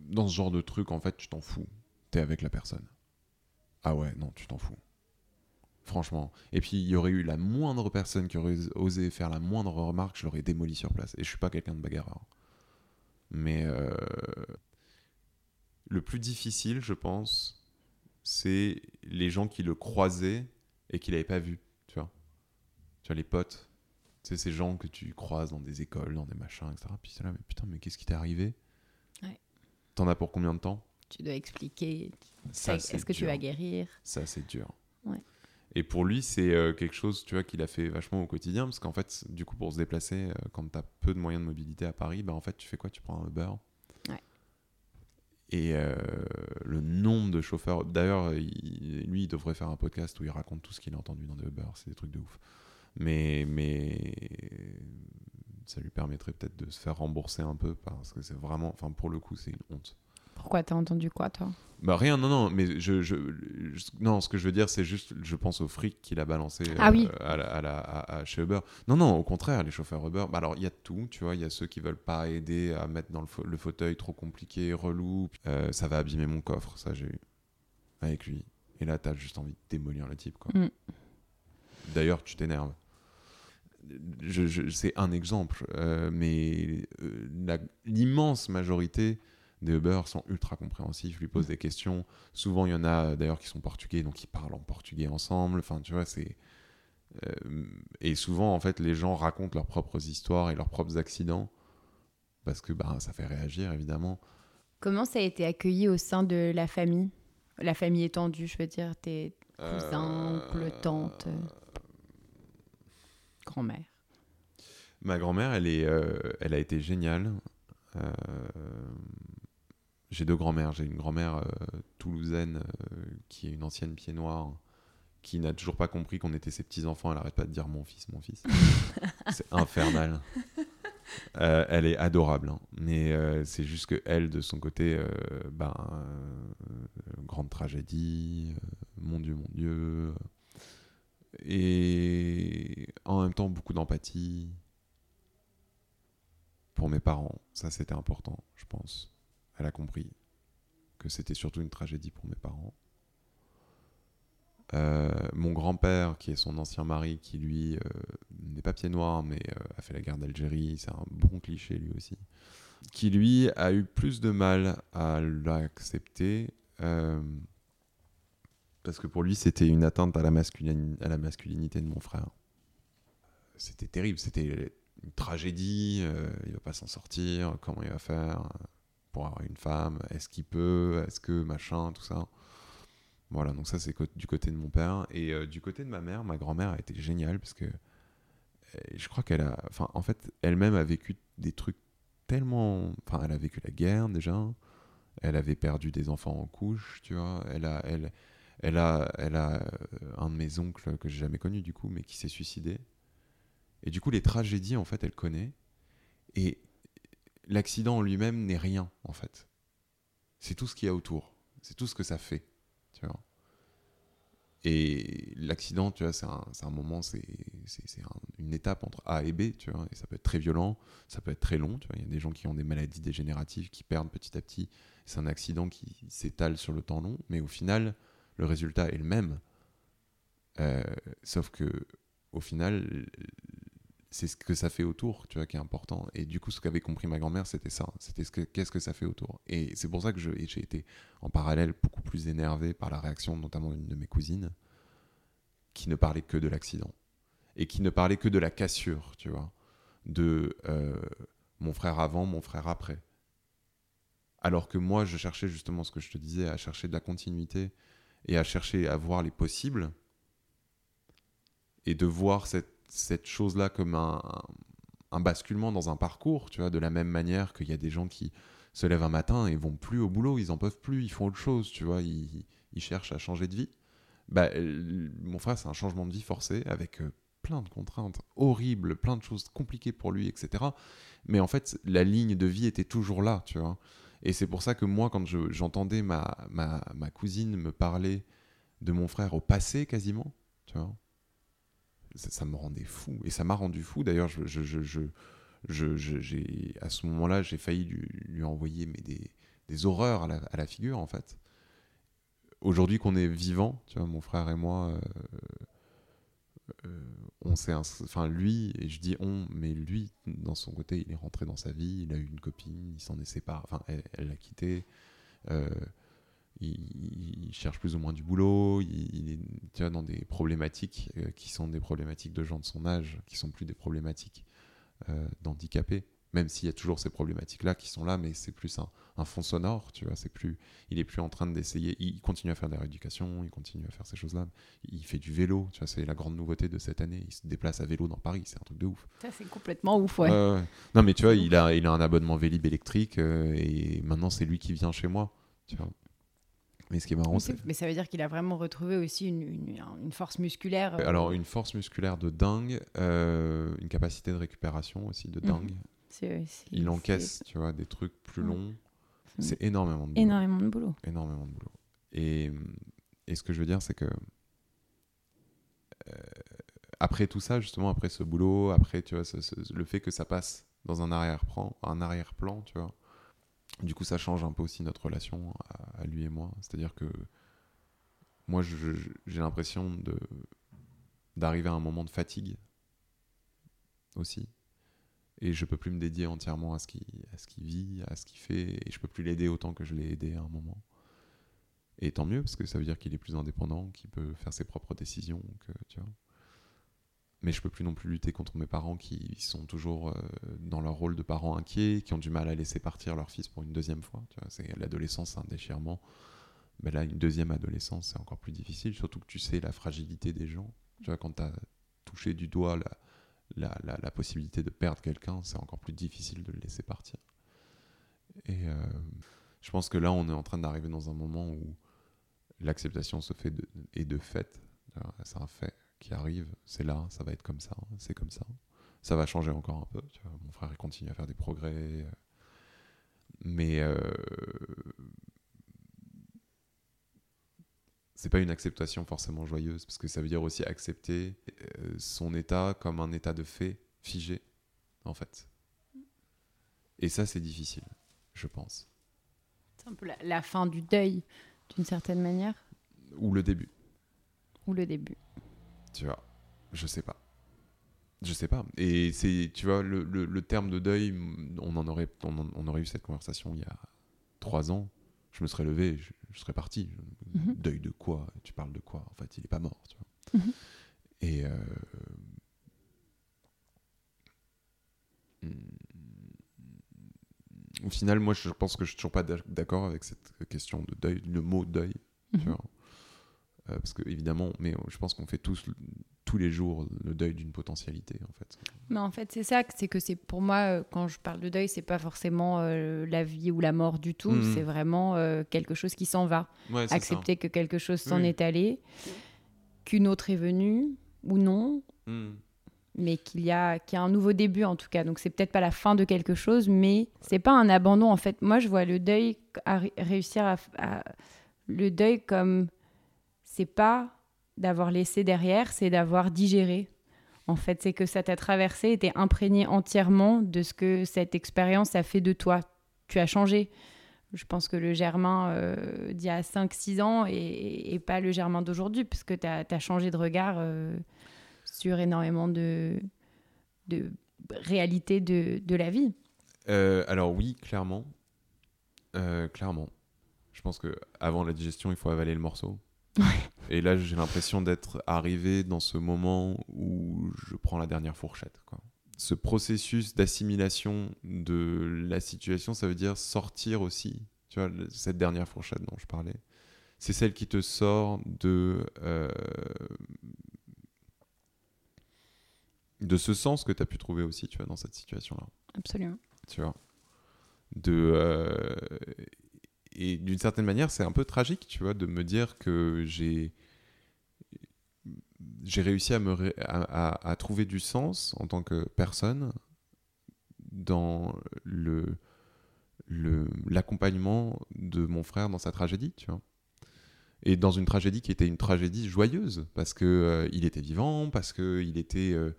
dans ce genre de truc, en fait, tu t'en fous. T'es avec la personne. Ah ouais, non, tu t'en fous. Franchement. Et puis, il y aurait eu la moindre personne qui aurait osé faire la moindre remarque, je l'aurais démoli sur place. Et je suis pas quelqu'un de bagarreur. Mais euh, le plus difficile, je pense, c'est les gens qui le croisaient et qui l'avaient pas vu. Tu vois Tu vois, les potes. Sais, ces gens que tu croises dans des écoles, dans des machins, etc. Puis c'est là, mais putain, mais qu'est-ce qui t'est arrivé? Ouais. T'en as pour combien de temps? Tu dois expliquer. Est-ce que tu vas guérir Ça, c'est dur. Ouais. Et pour lui, c'est euh, quelque chose, tu vois, qu'il a fait vachement au quotidien, parce qu'en fait, du coup, pour se déplacer, euh, quand t'as peu de moyens de mobilité à Paris, bah en fait, tu fais quoi? Tu prends un Uber? Ouais. Et euh, le nombre de chauffeurs. D'ailleurs, il- lui, il devrait faire un podcast où il raconte tout ce qu'il a entendu dans des Uber. C'est des trucs de ouf. Mais, mais ça lui permettrait peut-être de se faire rembourser un peu parce que c'est vraiment. Enfin, pour le coup, c'est une honte. Pourquoi t'as entendu quoi, toi? Bah rien, non, non, mais je, je, non, ce que je veux dire, c'est juste, je pense au fric qu'il a balancé ah oui. Euh, à, la, à, chez Uber. Non, non, au contraire, les chauffeurs Uber, bah alors il y a tout, tu vois, il y a ceux qui veulent pas aider à mettre dans le, fauteuil trop compliqué, relou, euh, ça va abîmer mon coffre, ça j'ai eu avec lui. Et là, t'as juste envie de démolir le type, quoi. Mm. D'ailleurs, tu t'énerves. Je, c'est un exemple, euh, mais l'immense majorité des Uber sont ultra compréhensifs, lui posent mm. des questions. Souvent, il y en a d'ailleurs qui sont portugais, donc ils parlent en portugais ensemble. Enfin, tu vois, c'est. Euh, et souvent, en fait, les gens racontent leurs propres histoires et leurs propres accidents parce que bah, ça fait réagir, évidemment. Comment ça a été accueilli au sein de la famille? La famille étendue, je veux dire, tes cousins, oncles, euh, tantes, grand-mère. Ma grand-mère, elle, est, euh, elle a été géniale. Euh, j'ai deux grand-mères. J'ai une grand-mère euh, toulousaine euh, qui est une ancienne pied noir qui n'a toujours pas compris qu'on était ses petits-enfants. Elle n'arrête pas de dire mon fils, mon fils. c'est infernal. Euh, elle est adorable, hein. mais c'est juste que elle, de son côté, ben, grande tragédie, mon Dieu, mon Dieu, et en même temps beaucoup d'empathie pour mes parents. Ça, c'était important, je pense elle a compris que c'était surtout une tragédie pour mes parents. Euh, mon grand-père, qui est son ancien mari, qui lui euh, n'est pas pied noir, mais euh, a fait la guerre d'Algérie, c'est un bon cliché lui aussi, qui lui a eu plus de mal à l'accepter, parce que pour lui c'était une atteinte à la, masculinité de mon frère. C'était terrible, c'était une tragédie, il va pas s'en sortir, comment il va faire pour avoir une femme Est-ce qu'il peut Est-ce que machin, tout ça Voilà, donc ça c'est du côté de mon père. Et euh, du côté de ma mère, ma grand-mère a été géniale parce que euh, je crois qu'elle a. Enfin, en fait, elle-même a vécu des trucs tellement. Enfin, elle a vécu la guerre déjà. Elle avait perdu des enfants en couche, tu vois. Elle a, elle, elle a, elle a euh, un de mes oncles que j'ai jamais connu du coup, mais qui s'est suicidé. Et du coup, les tragédies, en fait, elle connaît. Et l'accident en lui-même n'est rien, en fait. C'est tout ce qu'il y a autour. C'est tout ce que ça fait. Tu vois. Et l'accident, tu vois, c'est un, un, moment, c'est une étape entre A et B, tu vois, et ça peut être très violent, ça peut être très long, tu vois. Il y a des gens qui ont des maladies dégénératives, qui perdent petit à petit. C'est un accident qui s'étale sur le temps long, mais au final, le résultat est le même. Euh, sauf que, au final, c'est ce que ça fait autour, tu vois, qui est important. Et du coup, ce qu'avait compris ma grand-mère, c'était ça. C'était ce que, qu'est-ce que ça fait autour. Et c'est pour ça que j'ai été en parallèle beaucoup plus énervé par la réaction, notamment d'une de mes cousines, qui ne parlait que de l'accident. Et qui ne parlait que de la cassure, tu vois. De euh, mon frère avant, mon frère après. Alors que moi, je cherchais justement ce que je te disais, à chercher de la continuité et à chercher à voir les possibles. Et de voir cette cette chose-là comme un, basculement dans un parcours, tu vois, de la même manière qu'il y a des gens qui se lèvent un matin et vont plus au boulot, ils en peuvent plus, ils font autre chose, tu vois, ils, cherchent à changer de vie. Bah, mon frère, c'est un changement de vie forcé avec euh, plein de contraintes horribles, plein de choses compliquées pour lui, etc. Mais en fait, la ligne de vie était toujours là, tu vois. Et c'est pour ça que moi, quand j'entendais ma, ma, ma cousine me parler de mon frère au passé quasiment, tu vois, ça, me rendait fou. Et ça m'a rendu fou. D'ailleurs, je, je, je, je à ce moment-là, j'ai failli lui, envoyer mais des, des horreurs à la, à la, figure, en fait. Aujourd'hui qu'on est vivant, tu vois, mon frère et moi, euh, euh, on s'est... Enfin, lui, et je dis on, mais lui, dans son côté, il est rentré dans sa vie, il a eu une copine, il s'en est séparé, enfin, elle l'a quitté. Euh, il, cherche plus ou moins du boulot, il, est tu vois, dans des problématiques euh, qui sont des problématiques de gens de son âge, qui sont plus des problématiques euh, d'handicapés. Même s'il y a toujours ces problématiques-là qui sont là, mais c'est plus un, fond sonore, tu vois. C'est plus, il est plus en train d'essayer. Il continue à faire de la rééducation, il continue à faire ces choses-là. Il fait du vélo, tu vois. C'est la grande nouveauté de cette année. Il se déplace à vélo dans Paris, c'est un truc de ouf. Ça c'est complètement ouf, ouais. non, mais tu vois, il a, il a un abonnement Vélib électrique euh, et maintenant c'est lui qui vient chez moi, tu vois. Mais ce qui est marrant, c'est. Mais ça veut dire qu'il a vraiment retrouvé aussi une, une, force musculaire. Euh, Alors, une force musculaire de dingue, euh, une capacité de récupération aussi de mhm. dingue. Il encaisse, tu vois, des trucs plus longs. C'est énormément de boulot. énormément de boulot. Énormément de boulot. Et, et ce que je veux dire, c'est que euh, après tout ça, justement, après ce boulot, après tu vois, ce- ce- le fait que ça passe dans un arrière-plan, un arrière-plan, tu vois, du coup, ça change un peu aussi notre relation à, lui et moi. C'est-à-dire que moi, j'ai l'impression d'arriver à un moment de fatigue aussi. Et je peux plus me dédier entièrement à ce qu'il à ce qu'il vit, à ce qu'il fait, et je peux plus l'aider autant que je l'ai aidé à un moment. Et tant mieux, parce que ça veut dire qu'il est plus indépendant, qu'il peut faire ses propres décisions, que, tu vois. Mais je peux plus non plus lutter contre mes parents qui sont toujours euh, dans leur rôle de parents inquiets, qui ont du mal à laisser partir leur fils pour une deuxième fois. C'est l'adolescence, c'est un déchirement. Mais là, une deuxième adolescence, c'est encore plus difficile, surtout que tu sais la fragilité des gens. Tu vois, quand tu as touché du doigt la, la, la, possibilité de perdre quelqu'un, c'est encore plus difficile de le laisser partir. Et euh, je pense que là, on est en train d'arriver dans un moment où l'acceptation se fait est de fait. C'est un fait qui arrive, c'est là, ça va être comme ça, c'est comme ça. Ça va changer encore un peu. Tu vois. Mon frère il continue à faire des progrès. euh, Mais euh, c'est pas une acceptation forcément joyeuse, parce que ça veut dire aussi accepter euh, son état comme un état de fait figé, en fait. Et ça, c'est difficile, je pense. C'est un peu la, la fin du deuil, d'une certaine manière, Ou le début. ou le début. Tu vois, je sais pas. Je sais pas. Et c'est, tu vois, le, le- le terme de deuil, on en aurait, on, en- on aurait eu cette conversation il y a trois ans. Je me serais levé, je, je serais parti. Mhm. Deuil de quoi? Tu parles de quoi? En fait, il est pas mort, tu vois. Mhm. Et euh, au final, moi, je pense que je suis toujours pas d'ac- d'accord avec cette question de deuil, le mot deuil tu Mhm. vois. Euh, parce que évidemment, mais je pense qu'on fait tous tous les jours le deuil d'une potentialité en fait. Mais en fait, c'est ça, c'est que c'est pour moi, euh, quand je parle de deuil, c'est pas forcément euh, la vie ou la mort du tout, Mhm. c'est vraiment euh, quelque chose qui s'en va. Ouais, Accepter que quelque chose s'en Oui. est allé, qu'une autre est venue ou non. Mm. mais qu'il y a qu'il y a un nouveau début en tout cas. Donc c'est peut-être pas la fin de quelque chose, mais c'est pas un abandon en fait. Moi, je vois le deuil à réussir à, à- le deuil comme c'est pas d'avoir laissé derrière, c'est d'avoir digéré. En fait, c'est que ça t'a traversé et t'es imprégné entièrement de ce que cette expérience a fait de toi. Tu as changé. Je pense que le Germain euh, d'il y a 5-6 ans et, pas le Germain d'aujourd'hui, parce que tu as, changé de regard euh, sur énormément de, réalités de, de la vie. Euh, alors oui, clairement, Euh, clairement. Je pense que avant la digestion, il faut avaler le morceau. Et là, j'ai l'impression d'être arrivé dans ce moment où je prends la dernière fourchette. Quoi. Ce processus d'assimilation de la situation, ça veut dire sortir aussi. Tu vois, cette dernière fourchette dont je parlais, c'est celle qui te sort de euh, de ce sens que tu as pu trouver aussi, tu vois, dans cette situation-là Absolument. tu vois. De, euh, et d'une certaine manière, c'est un peu tragique, tu vois, de me dire que j'ai j'ai réussi à, me à, trouver du sens en tant que personne dans le l'accompagnement de mon frère dans sa tragédie, tu vois. Et dans une tragédie qui était une tragédie joyeuse, parce que euh, il était vivant, parce que il était euh,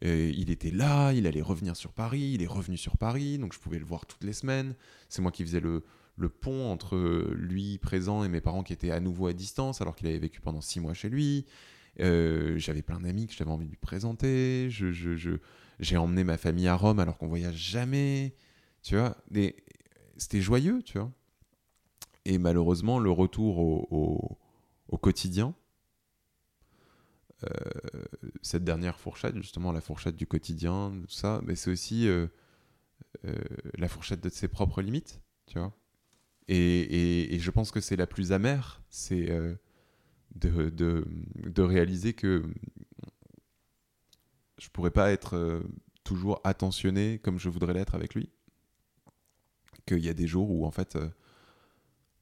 était là, il allait revenir sur Paris, il est revenu sur Paris, donc je pouvais le voir toutes les semaines. C'est moi qui faisais le, le pont entre lui présent et mes parents qui étaient à nouveau à distance alors qu'il avait vécu pendant six mois chez lui. Euh, j'avais plein d'amis que j'avais envie de lui présenter. J'ai emmené ma famille à Rome alors qu'on voyage jamais. Tu vois, c'était joyeux, tu vois. Et malheureusement, le retour au, quotidien, euh, cette dernière fourchette, justement, la fourchette du quotidien, tout ça, mais c'est aussi euh, la fourchette de ses propres limites, tu vois. Et, je pense que c'est la plus amère, c'est euh, de, réaliser que je pourrais pas être euh, toujours attentionné comme je voudrais l'être avec lui. Qu'il y a des jours où, en fait, euh,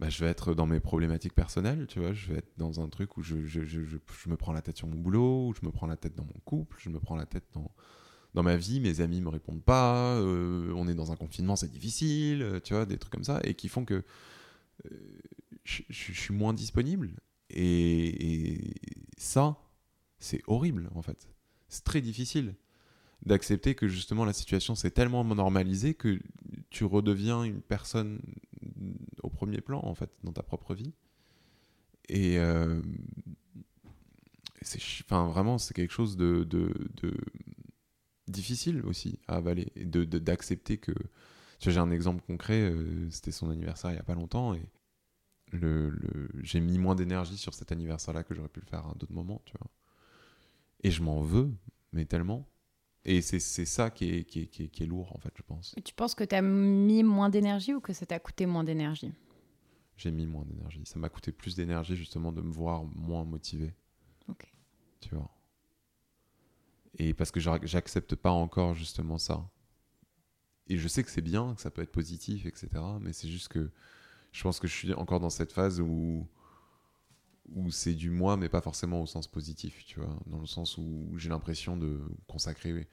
bah, je vais être dans mes problématiques personnelles, tu vois, je vais être dans un truc où je- je me prends la tête sur mon boulot, où je me prends la tête dans mon couple, je me prends la tête dans, dans ma vie, mes amis me répondent pas, euh, on est dans un confinement, c'est difficile, euh, tu vois, des trucs comme ça, et qui font que euh, je, suis moins disponible. Et, ça, c'est horrible, en fait. C'est très difficile d'accepter que justement la situation s'est tellement normalisée que tu redeviens une personne au premier plan, en fait, dans ta propre vie. Et c'est enfin, vraiment, c'est quelque chose de difficile aussi à avaler et de- d'accepter que. Tu vois, j'ai un exemple concret, euh, c'était son anniversaire il n'y a pas longtemps et le, le- j'ai mis moins d'énergie sur cet anniversaire-là que j'aurais pu le faire à d'autres moments, tu vois. Et je m'en veux, mais tellement. Et c'est c'est ça qui est, qui, est, qui, est, qui est lourd, en fait, je pense. Tu penses que tu as mis moins d'énergie ou que ça t'a coûté moins d'énergie? J'ai mis moins d'énergie. Ça m'a coûté plus d'énergie, justement, de me voir moins motivé. Ok. Tu vois. Et parce que j'ac- j'accepte pas encore, justement, ça. Et je sais que c'est bien, que ça peut être positif, etc. Mais c'est juste que je pense que je suis encore dans cette phase où, où c'est du moi, mais pas forcément au sens positif, tu vois. Dans le sens où j'ai l'impression de consacrer,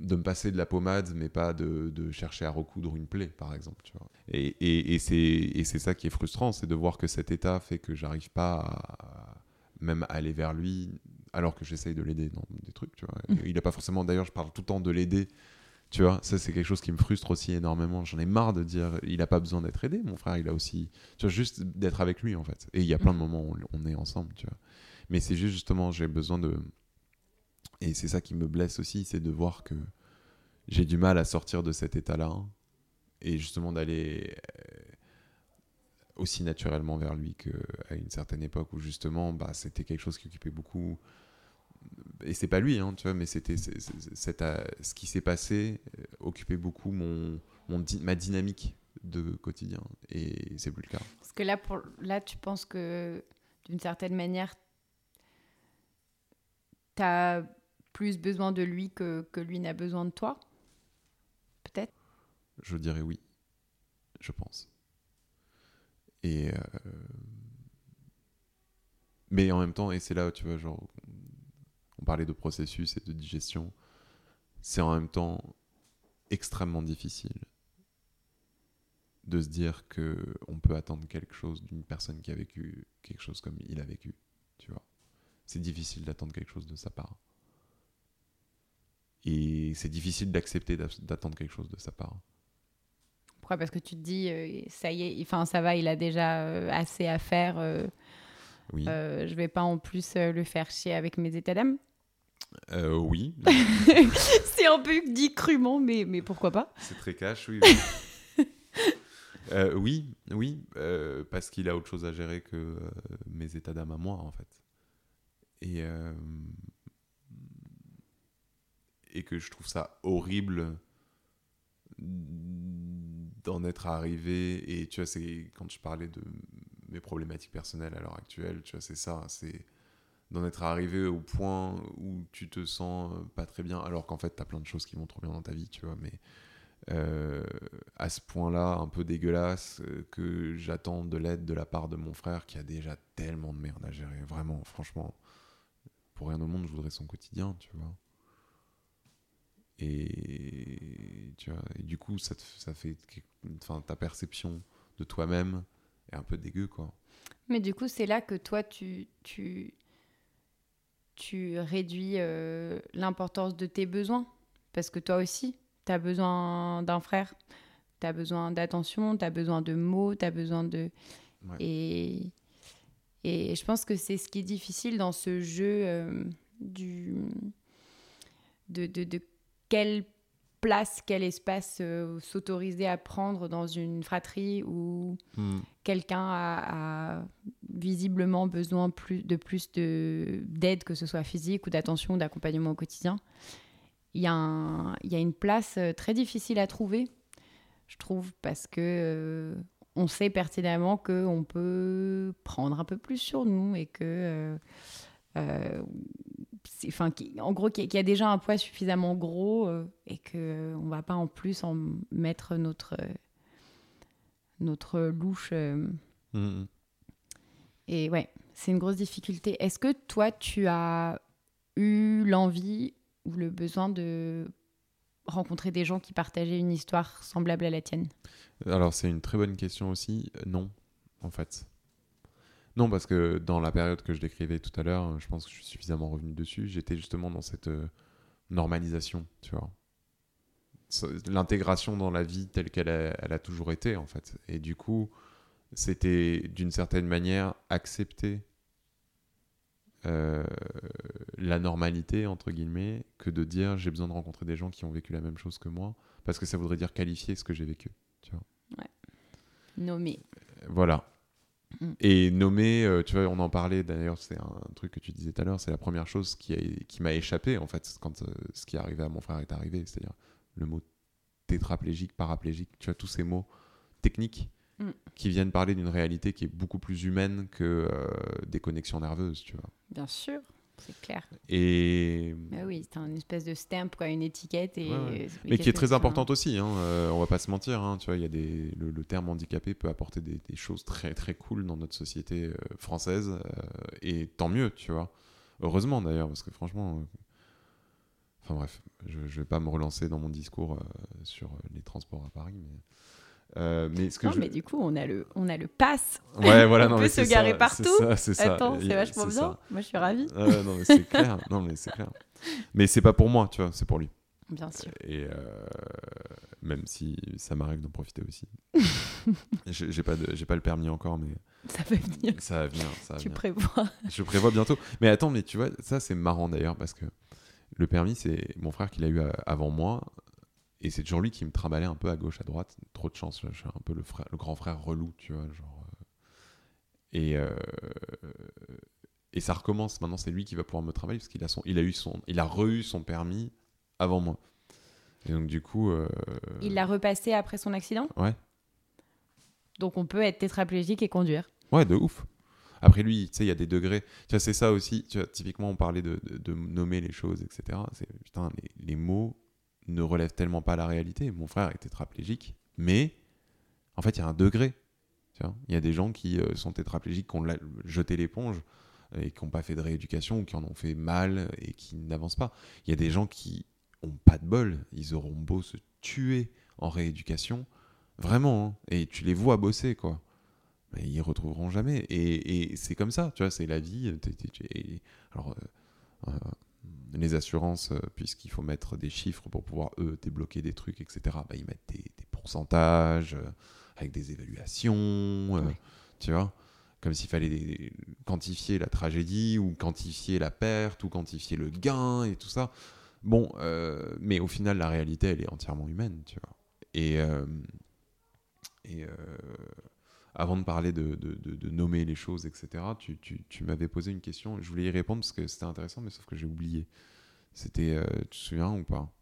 de me passer de la pommade, mais pas de, chercher à recoudre une plaie, par exemple, tu. Et, et, et c'est ça qui est frustrant, c'est de voir que cet état fait que j'arrive pas à même aller vers lui, alors que j'essaye de l'aider dans des trucs, tu vois. Mhm. Il a pas forcément, d'ailleurs, je parle tout le temps de l'aider, tu vois. Ça, c'est quelque chose qui me frustre aussi énormément. J'en ai marre de dire, il a pas besoin d'être aidé, mon frère, il a aussi, tu vois, juste d'être avec lui, en fait. Et il y a plein de moments où on est ensemble, tu vois. Mais c'est juste, justement, j'ai besoin de. Et c'est ça qui me blesse aussi, c'est de voir que j'ai du mal à sortir de cet état-là et justement d'aller euh, aussi naturellement vers lui qu'à une certaine époque où justement bah, c'était quelque chose qui occupait beaucoup et c'est pas lui hein, tu vois mais c'était à- ce qui s'est passé euh, occupait beaucoup mon, mon ma dynamique de quotidien et c'est plus le cas Parce que là, pour, là tu penses que d'une certaine manière, tu as plus besoin de lui que, que lui n'a besoin de toi Peut-être? Je dirais oui, je pense. Et euh, mais en même temps, et c'est là tu vois, genre, on parlait de processus et de digestion, c'est en même temps extrêmement difficile de se dire que on peut attendre quelque chose d'une personne qui a vécu quelque chose comme il a vécu, tu vois. C'est difficile d'attendre quelque chose de sa part. Et c'est difficile d'accepter d'att- d'attendre quelque chose de sa part. Pourquoi? Parce que tu te dis, euh, ça y est, enfin ça va, il a déjà euh, assez à faire. euh, Oui. euh, je vais pas en plus le faire chier avec mes états d'âme? Euh, oui, C'est un peu dit crûment, mais, mais pourquoi pas c'est très cash, oui. Oui, Euh, oui, oui, euh, parce qu'il a autre chose à gérer que euh, mes états d'âme à moi, en fait. Et, euh, et que je trouve ça horrible d'en être arrivé. Et tu vois, c'est quand je parlais de mes problématiques personnelles à l'heure actuelle, tu vois, c'est ça, c'est d'en être arrivé au point où tu te sens euh, pas très bien, alors qu'en fait, tu as plein de choses qui vont trop bien dans ta vie, tu vois, mais euh, à ce point-là, un peu dégueulasse, euh, que j'attends de l'aide de la part de mon frère qui a déjà tellement de merde à gérer. Vraiment, franchement, pour rien au monde, je voudrais son quotidien, tu vois. Et, tu vois, et du coup, ça, ça fait. Enfin, ta perception de toi-même est un peu dégueu, quoi. Mais du coup, c'est là que toi, tu, tu, tu réduis euh, l'importance de tes besoins. Parce que toi aussi, tu as besoin d'un frère, tu as besoin d'attention, tu as besoin de mots, tu as besoin de... Ouais. Et, et je pense que c'est ce qui est difficile dans ce jeu euh, du, de, de, de quelle place, quel espace euh, s'autoriser à prendre dans une fratrie où quelqu'un a, visiblement besoin de plus de- d'aide, que ce soit physique ou d'attention ou d'accompagnement au quotidien, il y, a une place euh, très difficile à trouver, je trouve, parce que euh, on sait pertinemment qu'on peut prendre un peu plus sur nous et que. euh, en gros, qu'il y a- déjà un poids suffisamment gros et que euh, on va pas en plus en mettre notre notre louche. euh, Mhm. et ouais, c'est une grosse difficulté. Est-ce que toi, tu as eu l'envie ou le besoin de rencontrer des gens qui partageaient une histoire semblable à la tienne? Alors, c'est une très bonne question aussi. Non, en fait. Non, parce que dans la période que je décrivais tout à l'heure, je pense que je suis suffisamment revenu dessus. J'étais justement dans cette euh, normalisation, tu vois. L'intégration dans la vie telle qu'elle a, elle a toujours été, en fait. Et du coup, c'était d'une certaine manière accepter euh, la normalité, entre guillemets, que de dire j'ai besoin de rencontrer des gens qui ont vécu la même chose que moi, parce que ça voudrait dire qualifier ce que j'ai vécu. Tu vois. Ouais. Nommer. Voilà. Mm. Et nommer, euh, tu vois, on en parlait d'ailleurs, c'est un truc que tu disais tout à l'heure, c'est la première chose qui, qui m'a échappé en fait quand euh, ce qui est arrivé à mon frère est arrivé, c'est-à-dire le mot tétraplégique, paraplégique, tu vois, tous ces mots techniques mm. qui viennent parler d'une réalité qui est beaucoup plus humaine que des connexions nerveuses, tu vois. Bien sûr, c'est clair. Et... Bah oui, c'est une espèce de stamp, quoi, une étiquette. Et... Mais qui est très importante aussi, hein, euh, on va pas se mentir. Hein, tu vois, y a des... le, terme handicapé peut apporter des, choses très très cool dans notre société euh, française. Euh, et tant mieux, tu vois. Heureusement d'ailleurs, parce que franchement... Enfin bref, je ne vais pas me relancer dans mon discours sur les transports à Paris, mais... Euh, mais ce que non, mais du coup, on a le, on a le pass. Ouais, voilà, on peut se garer partout. C'est ça, Attends, c'est vachement bien. Moi, je suis ravie. non, mais c'est clair. Non, mais c'est clair. Mais c'est pas pour moi, tu vois, c'est pour lui. Bien sûr. Et euh, même si ça m'arrive d'en profiter aussi. j'ai pas, j'ai pas le permis encore, mais. Ça va venir. Ça va venir. Ça tu prévois. Je prévois bientôt. Mais attends, mais tu vois, ça c'est marrant d'ailleurs parce que le permis, c'est mon frère qui l'a eu euh, avant moi. Et c'est toujours lui qui me trimballait un peu à gauche, à droite. Trop de chance, je suis un peu le, frère, le grand frère relou, tu vois. Genre, euh. et, euh, et ça recommence. Maintenant, c'est lui qui va pouvoir me travailler parce qu'il a, son, il a, eu son, il a re-eu son permis avant moi. Et donc, du coup. Euh, il l'a repassé après son accident? Ouais. Donc, on peut être tétraplégique et conduire. Ouais, de ouf. Après lui, tu sais, il y a des degrés. Tu c'est ça aussi. Typiquement, on parlait de, nommer les choses, etc. C'est, putain, les, mots, ne relève tellement pas la réalité. Mon frère est tétraplégique, mais en fait, il y a un degré. Il y a des gens qui euh, sont tétraplégiques, qui ont jeté l'éponge et qui n'ont pas fait de rééducation ou qui en ont fait mal et qui n'avancent pas. Il y a des gens qui ont pas de bol. Ils auront beau se tuer en rééducation, vraiment. Hein. et tu les vois bosser, quoi. Mais ils retrouveront jamais. Et, c'est comme ça, tu vois, c'est la vie. alors, euh, euh, les assurances, euh, puisqu'il faut mettre des chiffres pour pouvoir, eux, débloquer des trucs, etc., bah, ils mettent des, pourcentages euh, avec des évaluations, euh, tu vois comme s'il fallait quantifier la tragédie ou quantifier la perte ou quantifier le gain et tout ça. Bon, mais au final, la réalité, elle est entièrement humaine, tu vois. Et, et avant de parler de, nommer les choses, etc., tu, m'avais posé une question. Je voulais y répondre parce que c'était intéressant, mais sauf que j'ai oublié. C'était, euh, tu te souviens ou pas?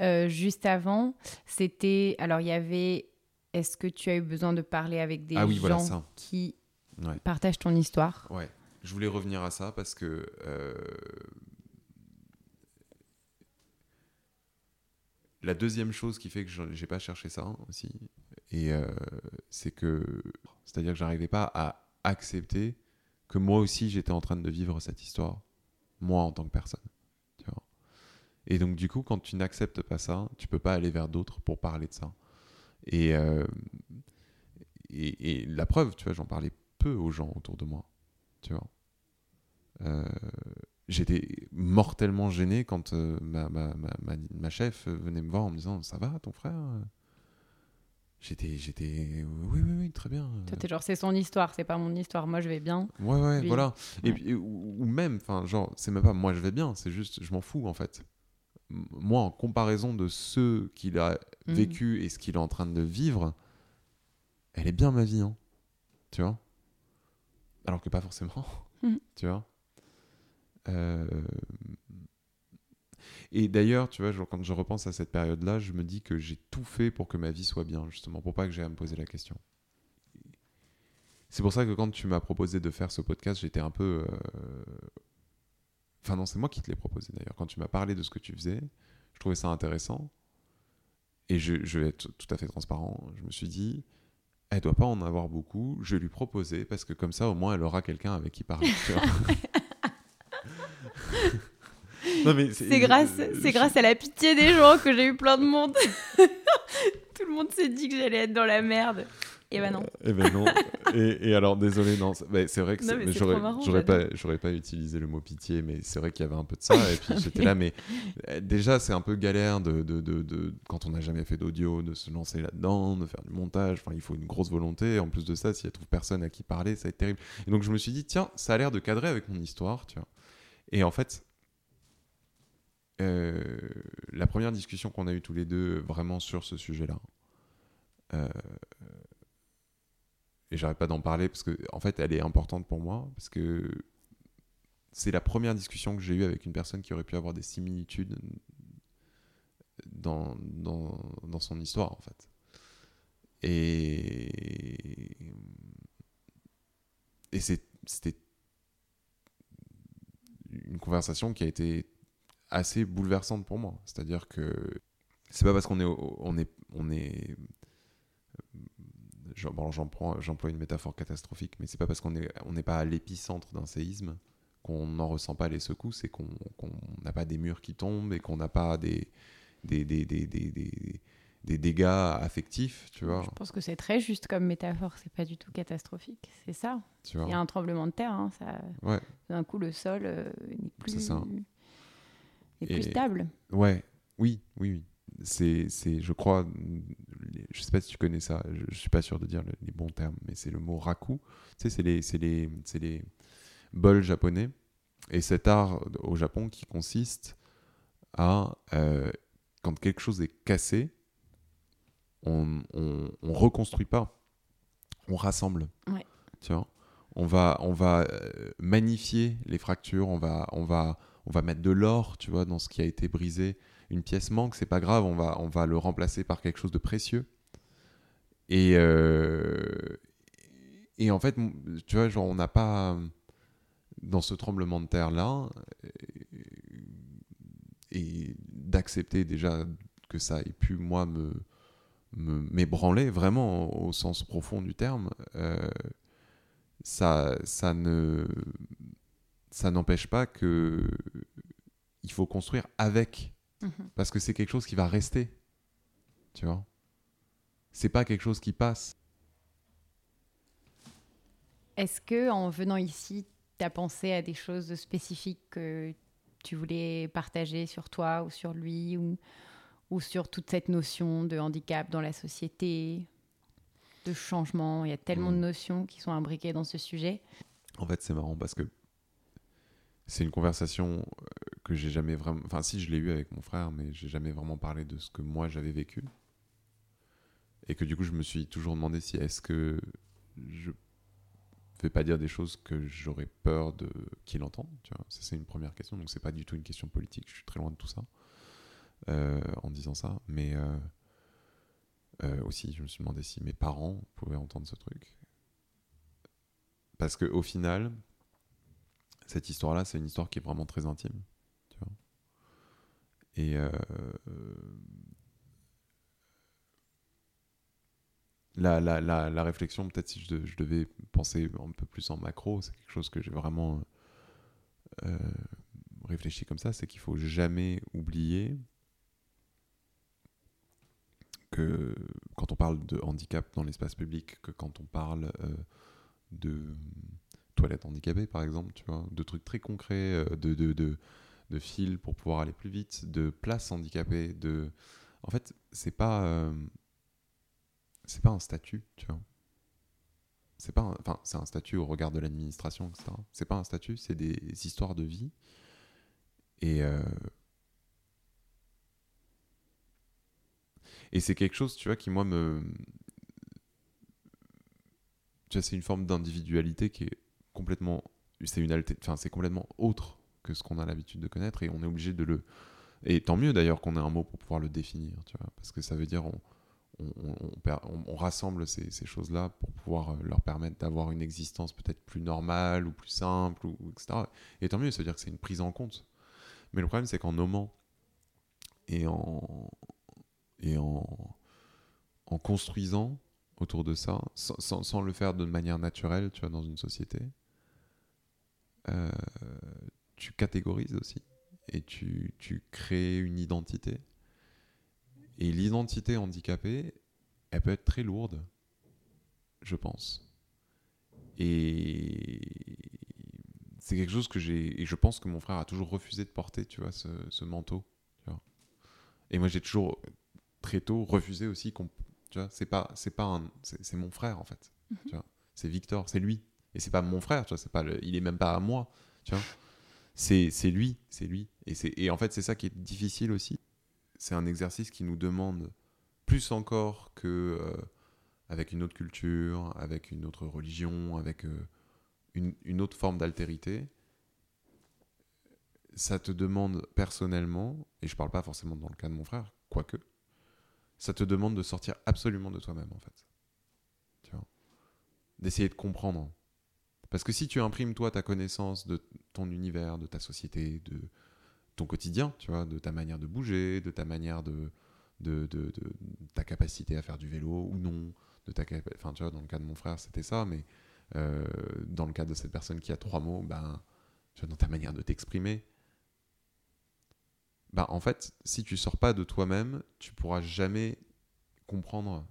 Euh, Juste avant, c'était. Alors, il y avait. Est-ce que tu as eu besoin de parler avec des ah gens qui partagent ton histoire? Ouais. Je voulais revenir à ça parce que. Euh, la deuxième chose qui fait que j'ai pas cherché ça aussi, et c'est que, c'est-à-dire que j'arrivais pas à accepter que moi aussi j'étais en train de vivre cette histoire, moi en tant que personne. Et donc, du coup, quand tu n'acceptes pas ça, tu peux pas aller vers d'autres pour parler de ça. Et, euh, et, la preuve, tu vois, j'en parlais peu aux gens autour de moi. Tu vois. Euh, j'étais mortellement gêné quand euh, ma, ma, ma, ma, chef venait me voir en me disant Ça va, ton frère? J'étais, j'étais, oui, oui, oui, très bien. Toi, t'es genre, c'est son histoire, c'est pas mon histoire, moi je vais bien. Ouais, ouais, voilà. Et puis, ou, même, enfin, genre, c'est même pas moi je vais bien, c'est juste, je m'en fous en fait moi, en comparaison de ceux qu'il a mhm. vécu et ce qu'il est en train de vivre, elle est bien ma vie, hein. Tu vois? Alors que pas forcément. Mhm. Tu vois? Euh, Et d'ailleurs, tu vois, quand je repense à cette période-là, je me dis que j'ai tout fait pour que ma vie soit bien, justement, pour pas que j'aie à me poser la question. C'est pour ça que quand tu m'as proposé de faire ce podcast, j'étais un peu euh, Enfin, non, c'est moi qui te l'ai proposé d'ailleurs. Quand tu m'as parlé de ce que tu faisais, je trouvais ça intéressant. Et je, vais être tout à fait transparent. Je me suis dit, elle doit pas en avoir beaucoup. Je vais lui proposer parce que comme ça, au moins, elle aura quelqu'un avec qui parler. c'est grâce, c'est grâce à la pitié des gens que j'ai eu plein de monde. Tout le monde s'est dit que j'allais être dans la merde. Et ben non. Et ben non. et, alors, désolé, non. c'est vrai que j'aurais pas, j'aurais pas utilisé le mot pitié, mais c'est vrai qu'il y avait un peu de ça. Et puis j'étais là, mais euh, déjà, c'est un peu galère de, de, de, quand on n'a jamais fait d'audio, de se lancer là-dedans, de faire du montage. Enfin, il faut une grosse volonté. En plus de ça, s'il y a trouve personne à qui parler, ça va être terrible. Et donc, je me suis dit, tiens, ça a l'air de cadrer avec mon histoire, tu vois. Et en fait, euh, la première discussion qu'on a eue tous les deux vraiment sur ce sujet-là, euh, et j'arrête pas d'en parler parce que fait elle est importante pour moi parce que c'est la première discussion que j'ai eue avec une personne qui aurait pu avoir des similitudes dans, son histoire en fait. Et c'était une conversation qui a été assez bouleversante pour moi. C'est-à-dire que c'est pas parce qu'on est, on est, on est j'emploie une métaphore catastrophique, mais c'est pas parce qu'on n'est on n'est pas à l'épicentre d'un séisme qu'on n'en ressent pas les secousses et qu'on n'a pas des murs qui tombent et qu'on n'a pas des des, des, des, des, dégâts affectifs, tu vois. Je pense que c'est très juste comme métaphore, c'est pas du tout catastrophique, c'est ça. Il y a un tremblement de terre, hein, ça... d'un coup le sol euh, n'est plus, est plus stable. Ouais, oui, oui, oui c'est, je crois, je sais pas si tu connais ça, je, ne suis pas sûr de dire les bons termes, mais c'est le mot raku. Tu sais, c'est les, c'est les, c'est les bols japonais. Et cet art au Japon qui consiste à, euh, quand quelque chose est cassé, on, on, reconstruit pas, on rassemble. Tu vois? On va, on va euh, magnifier les fractures, on va, on va, on va mettre de l'or, tu vois, dans ce qui a été brisé une pièce manque, c'est pas grave, on va, on va le remplacer par quelque chose de précieux. Et, euh, et en fait, tu vois, genre, on n'a pas, dans ce tremblement de terre-là, euh, et d'accepter déjà que ça ait pu, moi, me m'ébranler vraiment au sens profond du terme, euh, ça, ça ne ça n'empêche pas que il faut construire avec Mhm. Parce que c'est quelque chose qui va rester. Tu vois? C'est pas quelque chose qui passe. Est-ce que en venant ici, tu as pensé à des choses spécifiques que tu voulais partager sur toi ou sur lui ou, ou sur toute cette notion de handicap dans la société, de changement? Il y a tellement de mm. notions qui sont imbriquées dans ce sujet. En fait, c'est marrant parce que c'est une conversation euh, que j'ai jamais vraiment. Enfin, si, je l'ai eu avec mon frère, mais j'ai jamais vraiment parlé de ce que moi j'avais vécu. Et que du coup, je me suis toujours demandé si est-ce que je vais pas dire des choses que j'aurais peur de qu'il entende. Ça c'est une première question. Donc c'est pas du tout une question politique. Je suis très loin de tout ça euh, en disant ça. Mais euh, aussi, je me suis demandé si mes parents pouvaient entendre ce truc. Parce que au final, cette histoire-là, c'est une histoire qui est vraiment très intime. Et euh, la, la, la, la, réflexion, peut-être si je, devais penser un peu plus en macro, c'est quelque chose que j'ai vraiment euh, réfléchi comme ça, c'est qu'il faut jamais oublier que quand on parle de handicap dans l'espace public, que quand on parle euh, de toilettes handicapées, par exemple, tu vois, de trucs très concrets, euh, de, de, de, fils pour pouvoir aller plus vite, de places handicapées, de... En fait, c'est pas... Euh, c'est pas un statut, tu vois. C'est pas... Enfin, c'est un statut au regard de l'administration, etc. C'est pas un statut, c'est des histoires de vie. Et... Euh, et c'est quelque chose, tu vois, qui, moi, me... Tu vois, c'est une forme d'individualité qui est c'est complètement autre que ce qu'on a l'habitude de connaître et on est obligé de le. Et tant mieux d'ailleurs qu'on ait un mot pour pouvoir le définir, parce que ça veut dire on, rassemble ces, choses-là pour pouvoir euh, leur permettre d'avoir une existence peut-être plus normale ou plus simple, ou, etc. Et tant mieux, ça veut dire que c'est une prise en compte. Mais le problème, c'est qu'en nommant et en, et en construisant autour de ça, sans, sans, le faire de manière naturelle, tu vois, dans une société, euh, tu catégorises aussi. et tu, tu crées une identité. Et l'identité handicapée, elle peut être très lourde, je pense. Et c'est quelque chose que j'ai. Et je pense que mon frère a toujours refusé de porter, tu vois, ce, ce manteau. Tu vois. Et moi, j'ai toujours, très tôt, refusé aussi qu'on. Tu vois, c'est pas, c'est pas un. C'est mon frère, en fait. Mhm. Tu vois. C'est Victor, c'est lui. Et c'est pas mon frère, tu vois, c'est pas le, il est même pas à moi, tu vois. C'est, c'est lui, c'est lui. Et, c'est, et en fait, c'est ça qui est difficile aussi. C'est un exercice qui nous demande plus encore que euh, avec une autre culture, avec une autre religion, avec euh, une, une autre forme d'altérité. Ça te demande personnellement, et je parle pas forcément dans le cas de mon frère, quoique, ça te demande de sortir absolument de toi-même en fait. Tu vois D'essayer de comprendre. Parce que si tu imprimes toi ta connaissance de ton univers, de ta société, de ton quotidien, tu vois, de ta manière de bouger, de ta manière de, ta capacité à faire du vélo ou non, de ta enfin tu vois, dans le cas de mon frère c'était ça, mais euh, dans le cas de cette personne qui a trois mots, ben, dans ta manière de t'exprimer, ben, en fait, si tu sors pas de toi-même, tu pourras jamais comprendre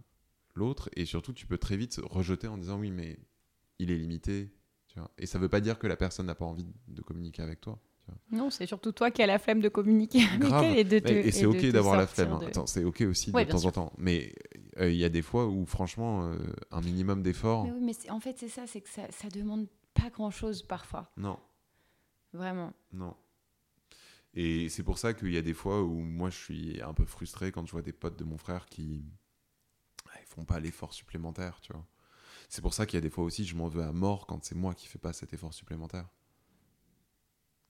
l'autre et surtout tu peux très vite rejeter en disant oui mais il est limité tu vois. et ça veut pas dire que la personne n'a pas envie de communiquer avec toi Non, c'est surtout toi qui as la flemme de communiquer avec Grave. elle et de te. et, et c'est ok d'avoir la flemme hein. de- Attends, c'est ok aussi Ouais, de temps en temps mais euh, il y a des fois où franchement euh, un minimum d'effort Mais oui, mais en fait, c'est ça, c'est que ça, ça demande pas grand chose parfois, non vraiment. Non. Et c'est pour ça qu'il y a des fois où moi je suis un peu frustré quand je vois des potes de mon frère qui ils font pas l'effort supplémentaire, tu vois. C'est pour ça qu'il y a des fois aussi je m'en veux à mort quand c'est moi qui fais pas cet effort supplémentaire.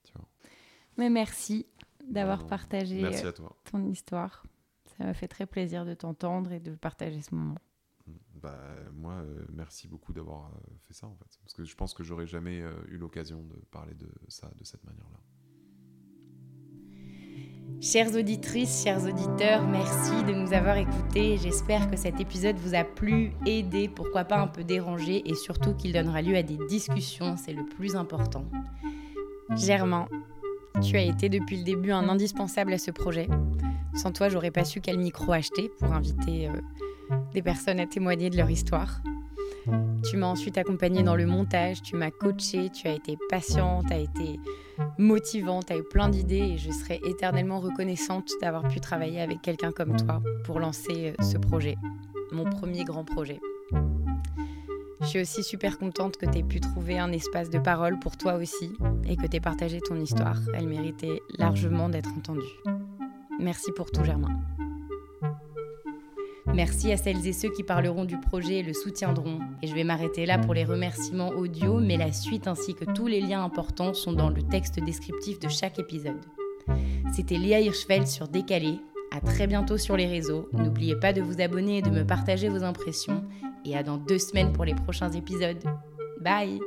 Tu vois. Mais merci d'avoir partagé Merci euh, à toi. ton histoire. Ça m'a fait très plaisir de t'entendre et de partager ce moment. Bah, moi, euh, merci beaucoup d'avoir euh, fait ça en fait. Parce que je pense que j'aurais jamais euh, eu l'occasion de parler de ça de cette manière-là. Chères auditrices, chers auditeurs, merci de nous avoir écoutés. J'espère que cet épisode vous a plu, aidé, pourquoi pas un peu dérangé et surtout qu'il donnera lieu à des discussions, c'est le plus important. Germain, tu as été depuis le début un indispensable à ce projet. Sans toi, j'aurais pas su quel micro acheter pour inviter euh, des personnes à témoigner de leur histoire. Tu m'as ensuite accompagné dans le montage, tu m'as coaché, tu as été patiente, tu as été motivante, tu as eu plein d'idées et je serai éternellement reconnaissante d'avoir pu travailler avec quelqu'un comme toi pour lancer euh, ce projet, mon premier grand projet. Je suis aussi super contente que tu aies pu trouver un espace de parole pour toi aussi et que tu aies partagé ton histoire. Elle méritait largement d'être entendue. Merci pour tout, Germain. Merci à celles et ceux qui parleront du projet et le soutiendront. Et je vais m'arrêter là pour les remerciements audio, mais la suite ainsi que tous les liens importants sont dans le texte descriptif de chaque épisode. C'était Léa Hirschfeld sur Décalé. À très bientôt sur les réseaux. N'oubliez pas de vous abonner et de me partager vos impressions. Et à dans deux semaines pour les prochains épisodes. Bye